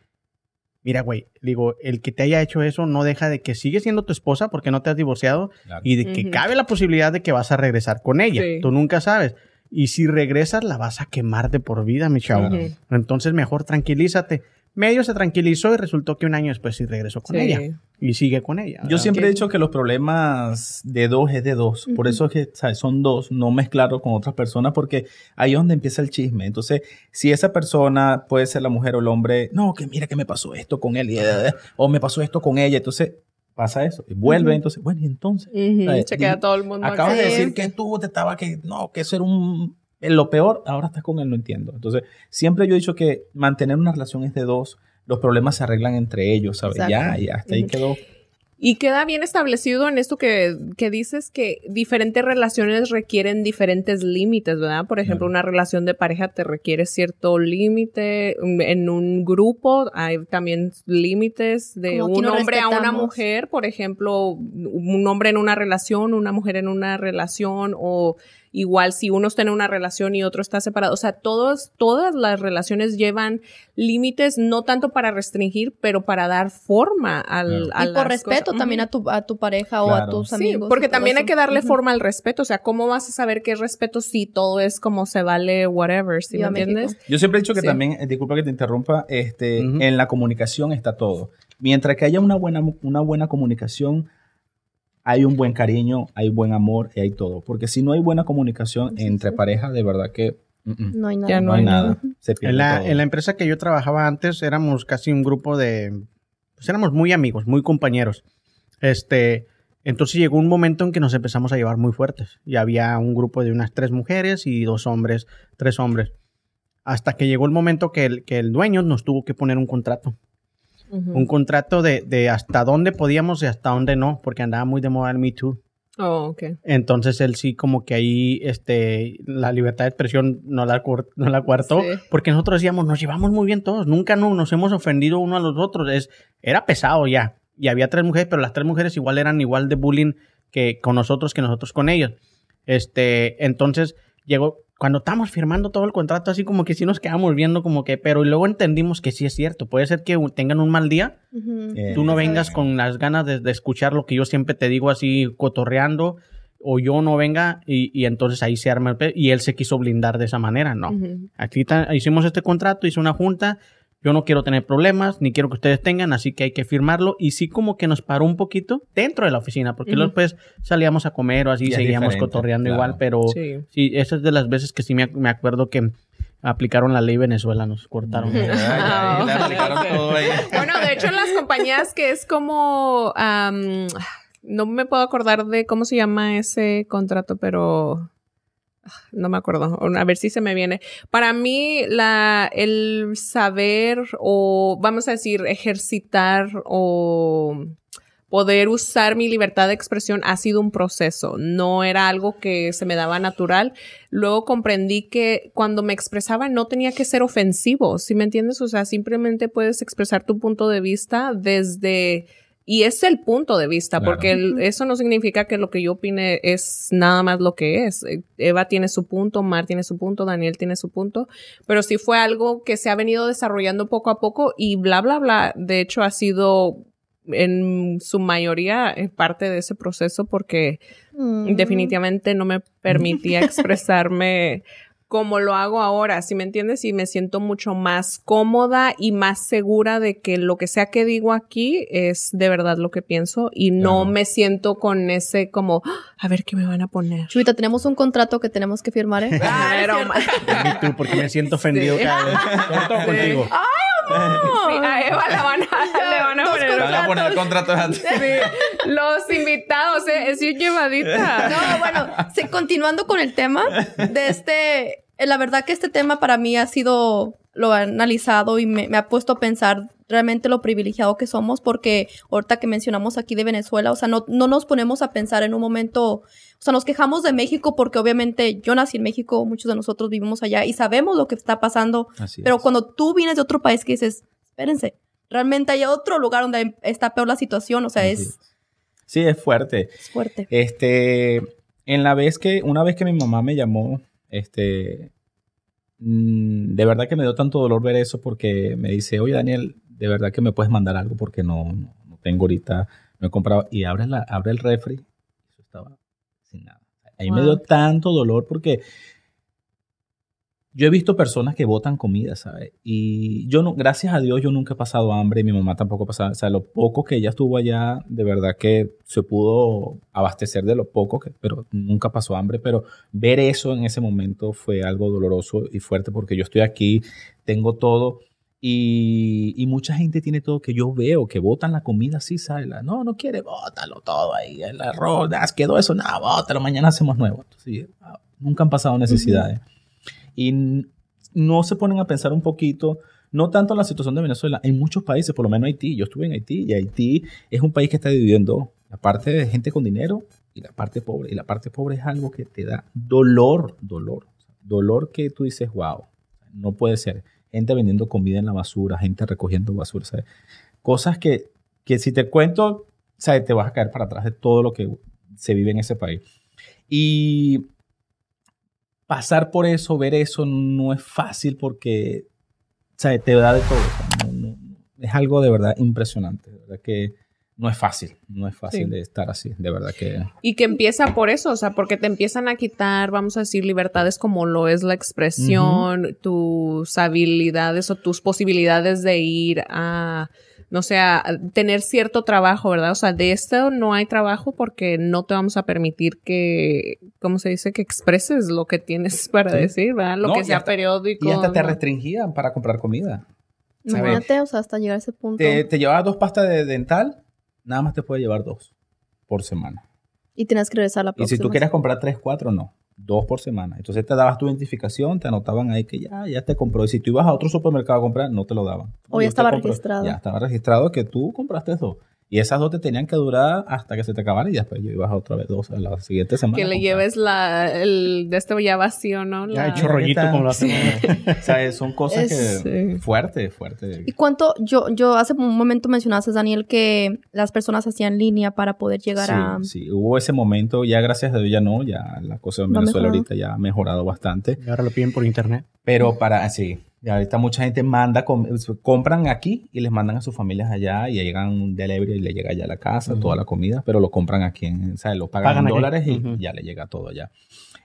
mira, güey, digo, el que te haya hecho eso no deja de que sigue siendo tu esposa porque no te has divorciado Claro. y de que cabe la posibilidad de que vas a regresar con ella. Sí. Tú nunca sabes. Y si regresas, la vas a quemar de por vida, mi chavo. Entonces, mejor tranquilízate. Medio se tranquilizó y resultó que un año después sí regresó con Sí. ella. Y sigue con ella. Yo siempre he dicho que los problemas de dos es de dos. Por eso es que ¿sabes? son dos, no mezclarlo con otras personas, porque ahí es donde empieza el chisme. Entonces, si esa persona puede ser la mujer o el hombre, no, que mira que me pasó esto con él, y, eh, o me pasó esto con ella, entonces pasa eso. Y vuelve, entonces, bueno, y entonces. Ujú, Ay, Se queda todo el mundo. Acabas de decir que tú te estaba que no, que eso era un lo peor, ahora estás con él, no entiendo. Entonces, siempre yo he dicho que mantener una relación es de dos, los problemas se arreglan entre ellos, ¿sabes? Exacto. Ya, y hasta ahí quedó. Y queda bien establecido en esto que, que dices que diferentes relaciones requieren diferentes límites, ¿verdad? Por ejemplo, Claro. una relación de pareja te requiere cierto límite. En un grupo hay también límites de Como un hombre a una mujer, por ejemplo, un hombre en una relación, una mujer en una relación, o igual si uno está en una relación y otro está separado. O sea, todos, todas las relaciones llevan límites, no tanto para restringir, pero para dar forma al, Claro. a Y por respeto cosas. también a tu, a tu pareja o a tus Sí, amigos. porque también hay que darle forma al respeto. O sea, ¿cómo vas a saber qué es respeto si todo es como se vale, whatever? ¿Sí me entiendes? México. Yo siempre he dicho que Sí. también, eh, disculpa que te interrumpa, este, en la comunicación está todo. Mientras que haya una buena, una buena comunicación, hay un buen cariño, hay buen amor y hay todo. Porque si no hay buena comunicación entre parejas, de verdad que No hay nada. Ya no hay nada. Se pierde En la, todo. en la empresa que yo trabajaba antes éramos casi un grupo de... Pues éramos muy amigos, muy compañeros. Este... Entonces llegó un momento en que nos empezamos a llevar muy fuertes. Y había un grupo de unas tres mujeres y dos hombres, tres hombres. Hasta que llegó el momento que el, que el dueño nos tuvo que poner un contrato. Un contrato de, de hasta dónde podíamos y hasta dónde no, porque andaba muy de moda el Me Too. Oh, ok. Entonces él sí como que ahí este la libertad de expresión no la, no la Sí. porque nosotros decíamos nos llevamos muy bien todos, nunca no, nos hemos ofendido uno a los otros, es era pesado ya. Y había tres mujeres, pero las tres mujeres igual eran igual de bullying que con nosotros que nosotros con ellos. Este, entonces llegó cuando estábamos firmando todo el contrato así como que sí nos quedamos viendo como que, pero y luego entendimos que sí es cierto, puede ser que tengan un mal día Ujú. Eh, tú no vengas con las ganas de, de escuchar lo que yo siempre te digo así cotorreando o yo no venga y, y entonces ahí se arma el pe- y él se quiso blindar de esa manera, no. Ujú. Aquí ta- hicimos este contrato, hice una junta, yo no quiero tener problemas, ni quiero que ustedes tengan, así que hay que firmarlo y sí como que nos paró un poquito dentro de la oficina, porque Ujú. luego después salíamos a comer o así, Y seguíamos cotorreando claro. igual, pero sí. Sí. esa es de las veces que sí me, ac- me acuerdo que aplicaron la ley Venezuela, nos cortaron. Aplicaron todo ahí. Bueno, de hecho, en las compañías que es como. am, no me puedo acordar de cómo se llama ese contrato, pero. No me acuerdo. A ver si se me viene. Para mí, la, el saber o, vamos a decir, ejercitar o poder usar mi libertad de expresión ha sido un proceso. No era algo que se me daba natural. Luego comprendí que cuando me expresaba no tenía que ser ofensivo, ¿sí me entiendes? O sea, simplemente puedes expresar tu punto de vista desde... Y es el punto de vista, Claro. porque el- eso no significa que lo que yo opine es nada más lo que es. Eh, Eva tiene su punto, Mar tiene su punto, Daniel tiene su punto, pero sí fue algo que se ha venido desarrollando poco a poco y bla, bla, bla. De hecho, ha sido en su mayoría eh, parte de ese proceso porque Mm. definitivamente no me permitía expresarme como lo hago ahora, ¿sí me entiendes? Y me siento mucho más cómoda y más segura de que lo que sea que digo aquí es de verdad lo que pienso y no Claro. me siento con ese como, "Ah, a ver qué me van a poner. Chubita, tenemos un contrato que tenemos que firmar, ¿eh? Ah, pero- Y tú, porque me siento ofendido Sí. cada vez. Todo contigo. Sí, a Eva la van a, le van a poner. Van a poner contratos antes. Sí, los invitados, eh, es bien llevadita. No, bueno, sí, continuando con el tema de este, eh, la verdad que este tema para mí ha sido, lo he analizado y me, me ha puesto a pensar realmente lo privilegiado que somos porque ahorita que mencionamos aquí de Venezuela, o sea, no, no nos ponemos a pensar en un momento, o sea, nos quejamos de México porque obviamente yo nací en México, muchos de nosotros vivimos allá y sabemos lo que está pasando, Así pero es. cuando tú vienes de otro país que dices, espérense, realmente hay otro lugar donde está peor la situación, o sea, Así es, es. Sí, es fuerte. es fuerte. Este, en la vez que, una vez que mi mamá me llamó, este, mm, de verdad que me dio tanto dolor ver eso porque me dice, oye Daniel, de verdad que me puedes mandar algo porque no, no, no tengo ahorita, no he comprado. Y abre, la, abre el refri, eso estaba sin nada. Ahí me dio tanto dolor porque yo he visto personas que botan comida, ¿sabes? Y yo no, gracias a Dios, yo nunca he pasado hambre, mi mamá tampoco ha pasado, o sea, lo poco que ella estuvo allá, de verdad que se pudo abastecer de lo poco, que, pero nunca pasó hambre, pero ver eso en ese momento fue algo doloroso y fuerte porque yo estoy aquí, tengo todo. Y, y mucha gente tiene todo que yo veo que botan la comida así, ¿sabes? No, no quiere, bótalo todo ahí, el arroz, quedó eso, nada, bótalo, mañana hacemos nuevo. Entonces, nunca han pasado necesidades y no se ponen a pensar un poquito, no tanto en la situación de Venezuela, en muchos países, por lo menos Haití, yo estuve en Haití y Haití es un país que está dividido en dos, la parte de gente con dinero y la parte pobre, y la parte pobre es algo que te da dolor, dolor, dolor que tú dices, wow, no puede ser, gente vendiendo comida en la basura, gente recogiendo basura, ¿sabes? cosas que, que si te cuento, ¿sabes? te vas a caer para atrás de todo lo que se vive en ese país. Y pasar por eso, ver eso, no es fácil porque ¿sabes? te da de todo. o sea, no- no- es algo de verdad impresionante. De verdad que no es fácil. No es fácil Sí. de estar así. De verdad que. Y que empieza por eso, o sea, porque te empiezan a quitar, vamos a decir, libertades como lo es la expresión, tus habilidades o tus posibilidades de ir a no sea, tener cierto trabajo, ¿verdad? O sea, de esto no hay trabajo porque no te vamos a permitir que, ¿cómo se dice? Que expreses lo que tienes para Sí. decir, ¿verdad? Lo No, que y sea hasta- periódico. Y hasta te restringían para comprar comida. Imagínate, o sea, hasta llegar a ese punto. Te, te llevaba dos pastas de dental, nada más te puede llevar dos por semana. Y tienes que regresar la Y próxima. si tú quieres comprar tres, cuatro, no. Dos por semana. Entonces te dabas tu identificación, te anotaban ahí que ya, ya te compró. Y si tú ibas a otro supermercado a comprar, no te lo daban. O ya estaba registrado. Ya estaba registrado que tú compraste dos. Y esas dos te tenían que durar hasta que se te acabaran y después yo ibas a otra vez dos a la siguiente semana. Que le lleves la, el, de este ya vacío, ¿no? Ya La- hecho rollito como lo sí. hacemos. O sea, son cosas Es- que... Sí. Fuerte, fuerte. ¿Y cuánto? Yo, yo hace un momento mencionaste, Daniel, que las personas hacían línea para poder llegar sí, a... sí, hubo ese momento, ya gracias a Dios ya no, ya la cosa en Venezuela ahorita ya ha mejorado bastante. Y ahora lo piden por internet. Pero para, sí, y ahorita mucha gente manda, com- compran aquí y les mandan a sus familias allá y llegan un delivery y le llega ya a la casa, toda la comida, pero lo compran aquí, en, o sea, lo pagan, Pagan en dólares y ya le llega todo allá.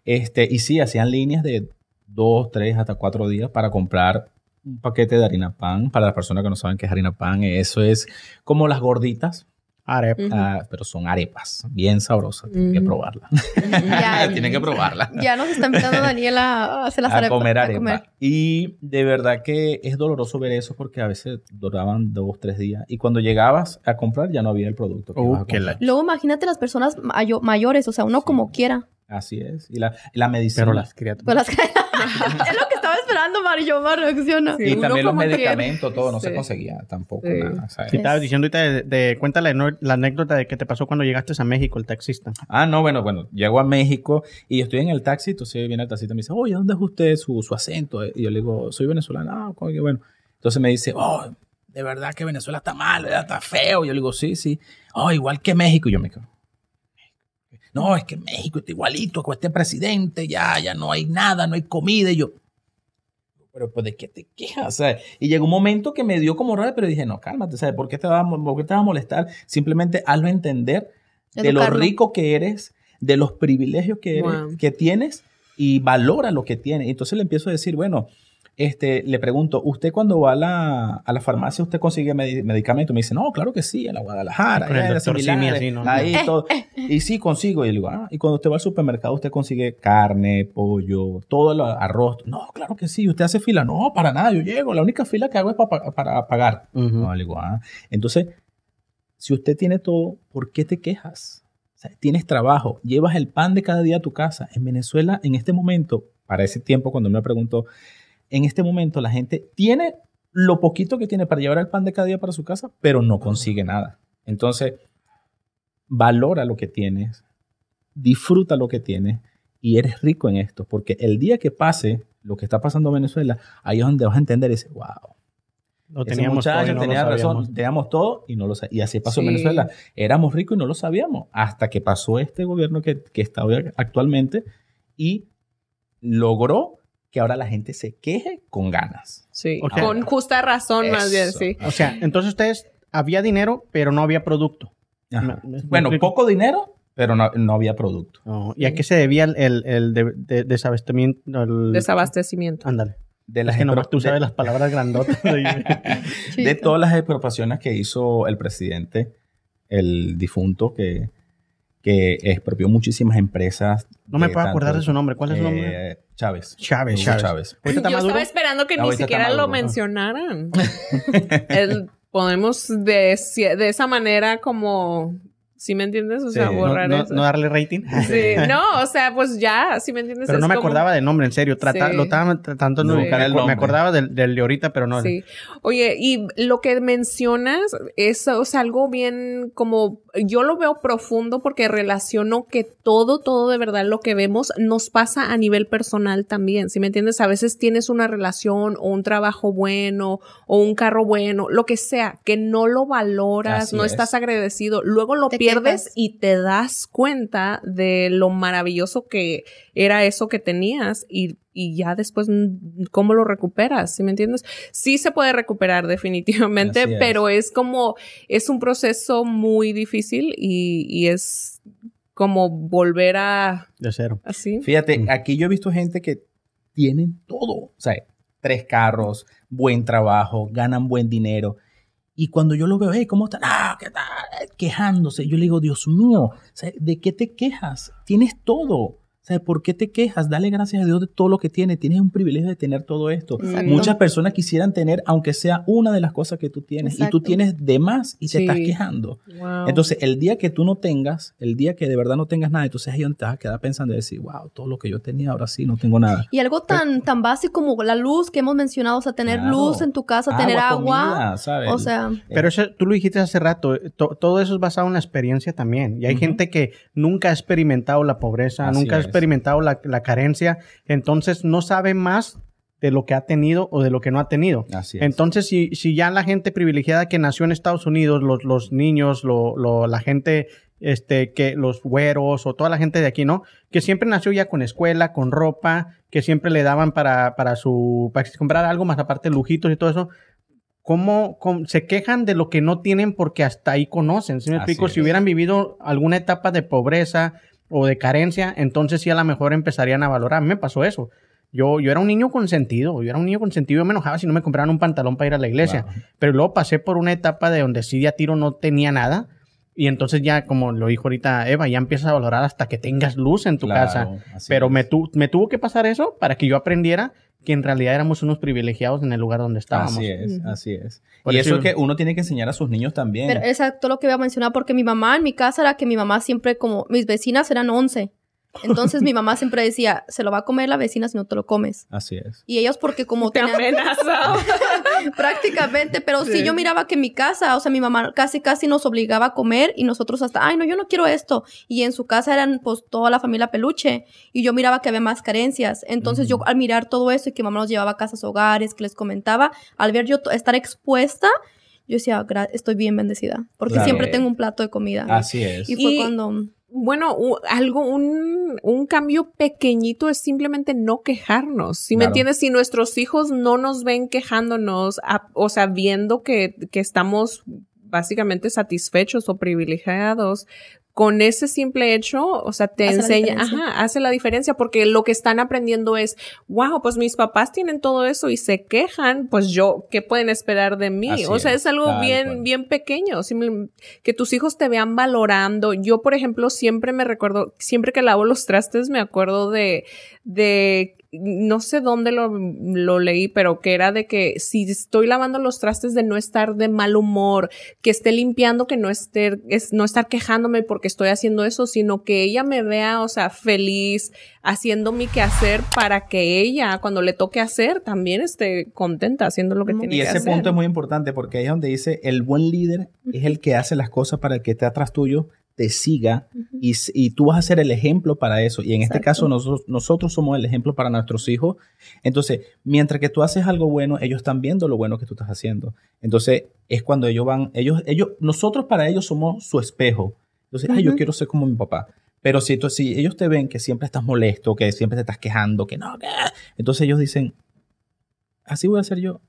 Este, y sí, hacían líneas de dos, tres, hasta cuatro días para comprar un paquete de harina pan. Para las personas que no saben qué es harina pan, eso es como las gorditas, Arepa. Ujú. ah, pero son arepas, bien sabrosas, tienen que probarla. Ya, tienen que probarla. ya nos está invitando Daniel a hacer las a arepas. comer a arepa. comer. Y de verdad que es doloroso ver eso porque a veces duraban dos, tres días. Y cuando llegabas a comprar ya no había el producto. que Uh, ibas a qué comprar. la- Luego imagínate las personas mayo- mayores, o sea, uno Sí. como quiera. Así es. Y la, la medicina. Pero las criaturas. Pero las- es lo estaba esperando, Mario. Mar reacciona. Sí, y también los medicamentos, todo no se Sí. conseguía tampoco. Sí. Nada, ¿sabes? Sí, estabas diciendo ahorita de, de- cuéntale no- la anécdota de que te pasó cuando llegaste a México, el taxista. Ah, no, bueno, bueno, llego a México y estoy en el taxi, entonces viene el taxista y me dice, oye, ¿dónde es usted su, su acento? Y yo le digo, soy venezolano, ah, bueno. Entonces me dice, oh, de verdad que Venezuela está mal, ¿verdad? está feo. Y yo le digo, sí, sí, oh, igual que México. Y yo me quedo, no, es que México está igualito con este presidente, ya, ya no hay nada, no hay comida. Y yo, pero pues, ¿de qué te quejas? ¿sabes? Y llegó un momento que me dio como rabia, pero dije, no, cálmate, ¿sabes? ¿Por qué te vas a, por qué te vas a molestar? Simplemente hazlo entender de lo rico que eres, de los privilegios que, eres, Wow. que tienes y valora lo que tienes. Entonces le empiezo a decir, bueno, este, le pregunto, ¿usted cuando va a la, a la farmacia, usted consigue medi- medicamento? Me dice, no, claro que sí, en la Guadalajara, Con el allá, doctor similares, Simi, así, ¿no? ahí Eh, todo. Y sí, consigo. Y le digo, ah, y cuando usted va al supermercado, usted consigue carne, pollo, todo el arroz. No, claro que sí. ¿Usted hace fila? No, para nada. Yo llego. La única fila que hago es para, para pagar. No, le digo, ah. Entonces, si usted tiene todo, ¿por qué te quejas? O sea, tienes trabajo, llevas el pan de cada día a tu casa. En Venezuela, en este momento, para ese tiempo, cuando me preguntó, en este momento la gente tiene lo poquito que tiene para llevar el pan de cada día para su casa, pero no consigue nada. Entonces, valora lo que tienes, disfruta lo que tienes y eres rico en esto, porque el día que pase lo que está pasando en Venezuela, ahí es donde vas a entender ese, wow, Lo ese teníamos todo y no lo tenía razón, sabíamos. teníamos todo y no lo sa- Y así pasó en. Venezuela. Éramos ricos y no lo sabíamos. Hasta que pasó este gobierno que, que está hoy actualmente y logró que ahora la gente se queje con ganas. Sí, con justa razón, más bien, sí. O sea, entonces ustedes, había dinero, pero no había producto. Ajá. Bueno, poco dinero, pero no, no había producto. ¿Y a qué se debía el, el, el de- de- desabastecimiento? el- Desabastecimiento. Ándale. De Es las que nomás expro- tú de- sabes las palabras grandotas. Sí. de todas las expropiaciones que hizo el presidente, el difunto, que, que expropió muchísimas empresas. No me puedo tanto- acordar de su nombre. ¿Cuál es su nombre? Eh, Chávez. Chávez, Chávez. ¿Ahorita está Yo maduro? estaba esperando que ni siquiera lo mencionaran. El- podemos de, de esa manera como, ¿sí me entiendes? O sea, Sí. Borrar no- eso. no darle rating. Sí, no, o sea, pues ya, ¿sí me entiendes? Pero Es no me como- acordaba del nombre, en serio. Trata, Sí. Lo estaba tratando de buscar. el Me nombre. acordaba del, del de ahorita, pero no. Sí. Oye, y lo que mencionas es, o sea, algo bien como, yo lo veo profundo porque relaciono que todo, todo de verdad lo que vemos nos pasa a nivel personal también, ¿sí me entiendes? A veces tienes una relación o un trabajo bueno o un carro bueno, lo que sea, que no lo valoras, Así no es. estás agradecido, luego lo Te pierdes y te das cuenta de lo maravilloso que era eso que tenías y, y ya después, mm, ¿cómo lo recuperas? ¿Sí me entiendes? Sí se puede recuperar definitivamente, es. pero es como, es un proceso muy difícil y, y es como volver a, De cero. así. Fíjate, Mm. aquí yo he visto gente que tienen todo. O sea, tres carros, buen trabajo, ganan buen dinero. Y cuando yo lo veo, hey, ¿cómo están? Ah, ¿qué tal? Quejándose. Yo le digo, Dios mío, ¿de qué te quejas? Tienes todo. O sea, ¿por qué te quejas? Dale gracias a Dios de todo lo que tiene. Tienes un privilegio de tener todo esto. Exacto. Muchas personas quisieran tener, aunque sea una de las cosas que tú tienes, y tú tienes de más y te Sí. estás quejando. Wow. Entonces, el día que tú no tengas, el día que de verdad no tengas nada, entonces ahí donde te vas a quedar pensando y decir, wow, todo lo que yo tenía, ahora sí no tengo nada. Y algo tan, tan básico como la luz que hemos mencionado, o sea, tener Claro. luz en tu casa, tener agua. comida, ¿sabes? O sea, Pero eso, tú lo dijiste hace rato, eh, to- todo eso es basado en la experiencia también. Y hay gente que nunca ha experimentado la pobreza, Así nunca ha es. Experimentado la, la carencia, entonces no sabe más de lo que ha tenido o de lo que no ha tenido. Así es. Entonces, si, si ya la gente privilegiada que nació en Estados Unidos, los, los niños, lo, lo- la gente, este, que los güeros o toda la gente de aquí, ¿no? Que siempre nació ya con escuela, con ropa, que siempre le daban para, para su, para comprar algo más aparte lujitos y todo eso. ¿Cómo, cómo- se quejan de lo que no tienen porque hasta ahí conocen? ¿Sí me explico? Si hubieran vivido alguna etapa de pobreza o de carencia, entonces sí a lo mejor empezarían a valorar. A mí me pasó eso. Yo, yo era un niño consentido, yo era un niño consentido, yo me enojaba si no me compraran un pantalón para ir a la iglesia. Wow. Pero luego pasé por una etapa de donde sí de a tiro no tenía nada. Y entonces ya, como lo dijo ahorita Eva, ya empiezas a valorar hasta que tengas luz en tu Claro, casa. Pero me, tu- me tuvo que pasar eso para que yo aprendiera que en realidad éramos unos privilegiados en el lugar donde estábamos. Así es, así es. Por y eso- eso es que uno tiene que enseñar a sus niños también. pero exacto lo que voy a mencionar, porque mi mamá en mi casa era que mi mamá siempre, como mis vecinas eran 11. Entonces mi mamá siempre decía, se lo va a comer la vecina si no te lo comes. Así es. Y ellos porque como Te tenían- prácticamente, pero sí. Sí. yo miraba que en mi casa, o sea, mi mamá casi casi nos obligaba a comer y nosotros hasta, ay, no, yo no quiero esto. Y en su casa eran pues toda la familia peluche y yo miraba que había más carencias. Entonces yo al mirar todo eso y que mamá nos llevaba a casas hogares, que les comentaba, al ver yo estar expuesta, yo decía, "Gra- estoy bien bendecida, porque Claro. siempre tengo un plato de comida. Así es. Y fue Y- cuando... Bueno, algo, un, un cambio pequeñito es simplemente no quejarnos. Si me Claro. entiendes, si nuestros hijos no nos ven quejándonos, a- o sea, viendo que, que estamos básicamente satisfechos o privilegiados, con ese simple hecho, o sea, te Hace la enseña, diferencia. ajá, hace la diferencia porque lo que están aprendiendo es, wow, pues mis papás tienen todo eso y se quejan, pues yo, ¿qué pueden esperar de mí? Así o sea, es, es, algo bien, cual. bien pequeño, que tus hijos te vean valorando. Yo, por ejemplo, siempre me recuerdo, siempre que lavo los trastes, me acuerdo de, de, no sé dónde lo, lo leí, pero que era de que si estoy lavando los trastes de no estar de mal humor, que esté limpiando, que no esté, es, no estar quejándome porque estoy haciendo eso, sino que ella me vea, o sea, feliz, haciendo mi quehacer para que ella, cuando le toque hacer, también esté contenta haciendo lo que tiene Y que ese hacer. punto es muy importante porque ahí es donde dice el buen líder es el que hace las cosas para el que está atrás tuyo te siga y, y tú vas a ser el ejemplo para eso. Y en este caso nosotros, nosotros somos el ejemplo para nuestros hijos. Entonces, mientras que tú haces algo bueno, ellos están viendo lo bueno que tú estás haciendo. Entonces, es cuando ellos van, ellos, ellos, nosotros para ellos somos su espejo. Entonces, ay, yo quiero ser como mi papá. Pero si, tú- si ellos te ven que siempre estás molesto, que siempre te estás quejando, que no, que... Entonces ellos dicen, así voy a ser yo.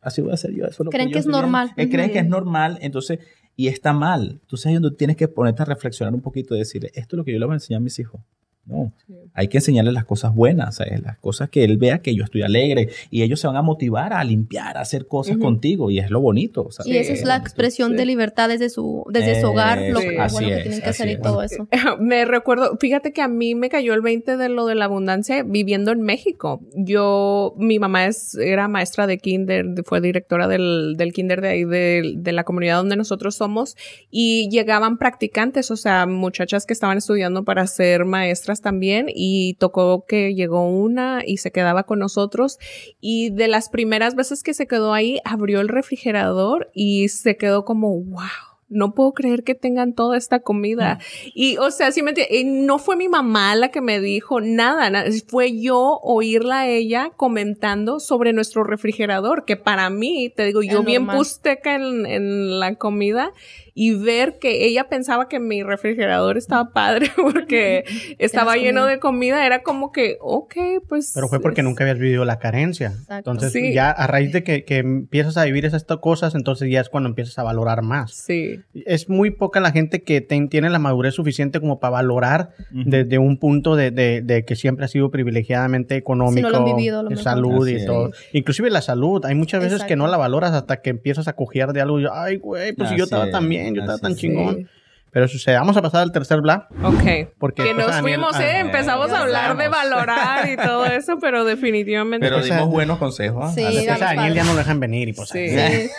Así voy a ser yo. Eso es lo Creen yo que es estoy viendo". normal. Eh, creen que es normal, entonces, y está mal. Entonces ahí donde tienes que ponerte a reflexionar un poquito y decirle, esto es lo que yo le voy a enseñar a mis hijos. No, hay que enseñarles las cosas buenas, ¿sabes? las cosas que él vea que yo estoy alegre y ellos se van a motivar a limpiar, a hacer cosas contigo y es lo bonito. ¿sabes? Y esa es la Sí. expresión Sí. de libertad desde su, desde su hogar, lo que, bueno que es, tienen que hacer y todo eso. Me recuerdo, fíjate que a mí me cayó el 20 de lo de la abundancia viviendo en México. Yo, mi mamá es, era maestra de kinder, fue directora del, del kinder de ahí, de, de la comunidad donde nosotros somos, y llegaban practicantes, o sea, muchachas que estaban estudiando para ser maestras también, y tocó que llegó una y se quedaba con nosotros, y de las primeras veces que se quedó ahí, abrió el refrigerador y se quedó como, wow. No puedo creer que tengan toda esta comida. Y, o sea, sí me no fue mi mamá la que me dijo nada, na- fue yo oírla a ella comentando sobre nuestro refrigerador, que para mí, te digo, yo bien pusteca en, en la comida, y ver que ella pensaba que mi refrigerador estaba padre porque estaba lleno comida. de comida, era como que, ok, pues... Pero fue porque es- nunca habías vivido la carencia. Exacto. Entonces, Sí. ya a raíz de que, que empiezas a vivir esas to- cosas, entonces ya es cuando empiezas a valorar más. Sí. Es muy poca la gente que ten- tiene la madurez suficiente como para valorar desde un punto de, de- de que siempre ha sido privilegiadamente económico, Si no vivido, de salud y todo. Inclusive la salud. Hay muchas veces que no la valoras hasta que empiezas a cojear de algo. Y yo, Ay, güey, pues si yo estaba es, tan bien, yo estaba así tan chingón. Pero sucede. Vamos a pasar al tercer bla. Ok. Porque que nos Daniel- fuimos, ah, ¿eh? Empezamos a hablar de valorar y todo eso, pero definitivamente... Pero O sea, dimos buenos consejos. ¿ah? Sí, Dale, Después a Daniel ya no lo dejan venir y pues Sí. Sí.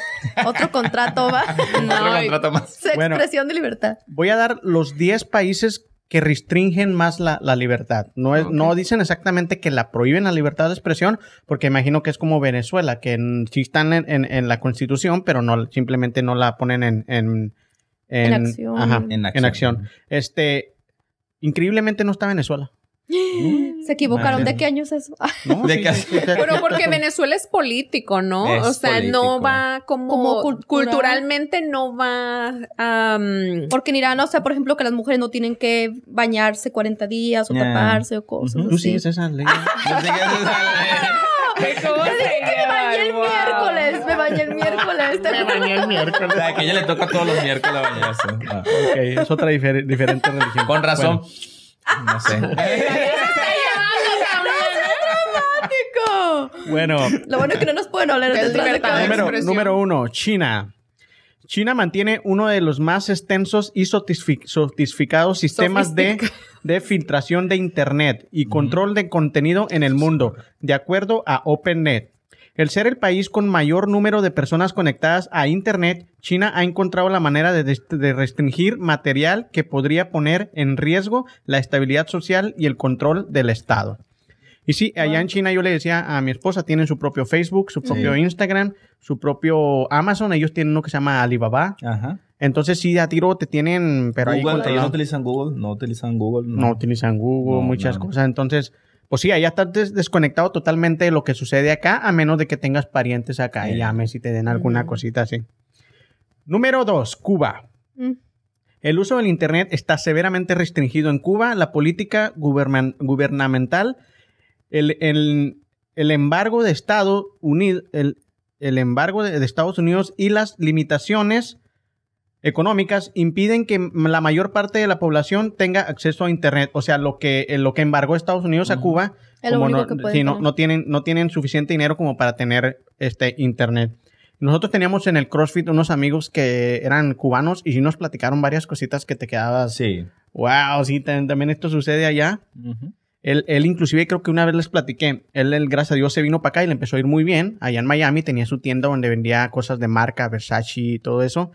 Otro contrato va. No, Otro contrato más. Bueno. expresión de libertad. Voy a dar los 10 países que restringen más la, la libertad. No, es, no dicen exactamente que la prohíben la libertad de expresión, porque imagino que es como Venezuela, que en- sí están en, en- en la constitución, pero no simplemente no la ponen en... En, En acción. ajá, En en acción. acción. Este, increíblemente no está Venezuela. Se equivocaron. Madre. ¿De qué año es eso? ¿no? De sí, sí. Pero porque Venezuela es político, ¿no? Es o sea, no va como, Como cultural. culturalmente no va am, Porque en Irán, o sea, por ejemplo, que las mujeres no tienen que bañarse 40 días o taparse o cosas Ujú. Tú así. sigues esa ley. Yo sé que eso es- ¿Cómo se Me bañé el? Wow. miércoles, me bañé el miércoles. te juro. el miércoles. O sea, que a ella le toca todos los miércoles bañarse. Ah. Ok, es otra difer- diferente religión. Con razón. No sé. Dramático. Bueno, Lo bueno es que no nos pueden hablar de número, número uno, China. China mantiene uno de los más extensos y sofisticados sistemas de, de filtración de Internet y control de contenido en el mundo, de acuerdo a OpenNet. El ser el país con mayor número de personas conectadas a Internet, China ha encontrado la manera de, restringir material que podría poner en riesgo la estabilidad social y el control del Estado. Y sí, allá en China yo le decía a mi esposa, tienen su propio Facebook, su propio Sí. Instagram, su propio Amazon, ellos tienen uno que se llama Alibaba. Ajá. Entonces sí, a tiro te tienen, pero ahí Google, ellos no utilizan Google, no utilizan Google. No utilizan Google, No, muchas cosas. Entonces, pues sí, allá estás des- desconectado totalmente de lo que sucede acá, a menos de que tengas parientes acá y llames y te den alguna cosita así. Número dos, Cuba. Mm. El uso del Internet está severamente restringido en Cuba. La política gubernamental, el, el- el embargo de Estados Unidos, el, el embargo de, de Estados Unidos y las limitaciones económicas impiden que la mayor parte de la población tenga acceso a Internet. O sea, lo que, eh, lo que embargó Estados Unidos a. Cuba, Es lo como único no, no, tienen, no tienen suficiente dinero como para tener este Internet. Nosotros teníamos en el CrossFit unos amigos que eran cubanos y sí nos platicaron varias cositas que te quedabas. Sí. Wow, sí, tam- también esto sucede allá. Él, él inclusive creo que una vez les platiqué, él, él, gracias a Dios se vino para acá y le empezó a ir muy bien. Allá en Miami tenía su tienda donde vendía cosas de marca, Versace y todo eso.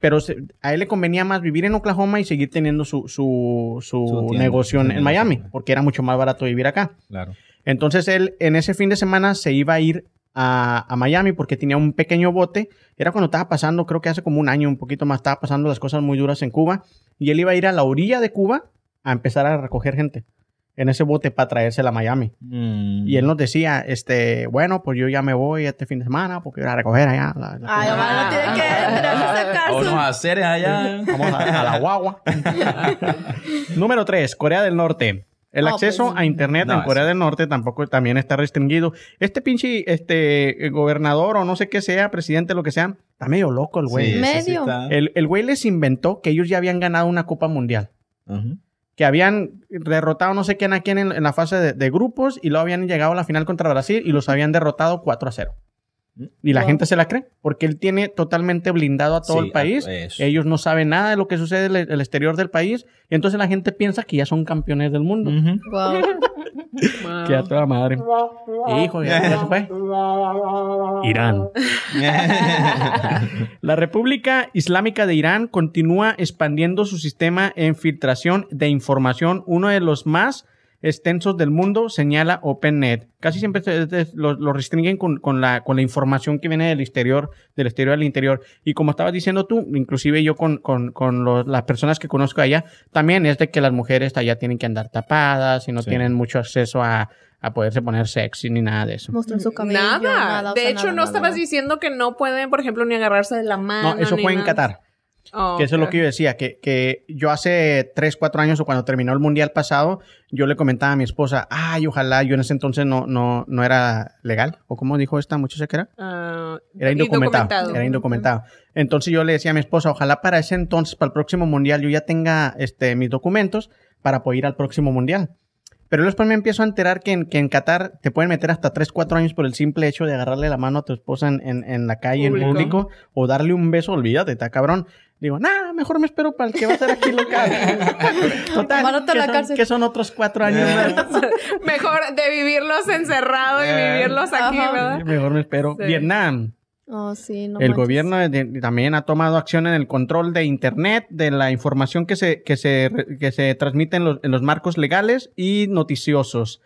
Pero se- a él le convenía más vivir en Oklahoma y seguir teniendo su, su, su, negocio en, en Miami, porque era mucho más barato vivir acá. Claro. Entonces él en ese fin de semana se iba a ir a, a Miami porque tenía un pequeño bote. Era cuando estaba pasando, creo que hace como un año, un poquito más, estaba pasando las cosas muy duras en Cuba. Y él iba a ir a la orilla de Cuba a empezar a recoger gente en ese bote para traérsela a Miami. Mm. Y él nos decía, este, bueno, pues yo ya me voy este fin de semana porque voy a recoger allá. la- la Ay, mamá, no tiene que sacar A haceres allá. Vamos a, a la guagua. Número 3, Corea del Norte. El acceso pues, a internet no, en Corea del Norte tampoco también está restringido. Este pinche este eh, gobernador o no sé qué sea, presidente, lo que sea, está medio loco el güey. Sí, Medio. El, el güey les inventó que ellos ya habían ganado una Copa Mundial. Ujú. Que habían derrotado no sé quién a quién en, la fase de, de grupos y luego habían llegado a la final contra Brasil y los habían derrotado 4 a 0. Y la gente se la cree porque él tiene totalmente blindado a todo Sí, el país. a- eso. Ellos no saben nada de lo que sucede en el, exterior del país. Y entonces la gente piensa que ya son campeones del mundo. Wow. Que a toda madre. Hijo, ya, ya se fue. Irán. La República Islámica de Irán continúa expandiendo su sistema en filtración de información, uno de los más extensos del mundo, señala OpenNet. Casi siempre lo, lo restringen con, con la, con la información que viene del exterior, del exterior al interior. Y como estabas diciendo tú, inclusive yo con, con, con los- las personas que conozco allá, también es de que las mujeres allá tienen que andar tapadas y no Sí. tienen mucho acceso a, a poderse poner sexy ni nada de eso. Mostrar su cabello. Nada. De sea, hecho, nada, no nada, estabas nada. diciendo que no pueden, por ejemplo, ni agarrarse de la mano. No, eso ni fue en. Qatar. Oh, Que eso es lo que yo decía, que, que yo hace 3, 4 años o cuando terminó el mundial pasado, yo le comentaba a mi esposa, ay, ojalá yo en ese entonces no, no, no era legal. ¿O cómo dijo esta muchacha que era? Ah, Era indocumentado. indocumentado. Era indocumentado. Entonces yo le decía a mi esposa, ojalá para ese entonces, para el próximo mundial, yo ya tenga este, mis documentos para poder ir al próximo mundial. Pero después me empiezo a enterar que en, que en Qatar te pueden meter hasta 3, 4 años por el simple hecho de agarrarle la mano a tu esposa en, en- en la calle, Público. en público, o darle un beso, olvídate, está cabrón. Digo, nah, mejor me espero para el que va a ser aquí local. Total, que la son, cárcel. que son otros cuatro años más. Mejor de vivirlos encerrados y Eh. vivirlos aquí, Ajá. ¿verdad? Mejor me espero. Sí. Vietnam. Oh, sí, no el manches. gobierno de- de- también ha tomado acción en el control de Internet, de la información que se, que se, que se transmite en los, en los marcos legales y noticiosos.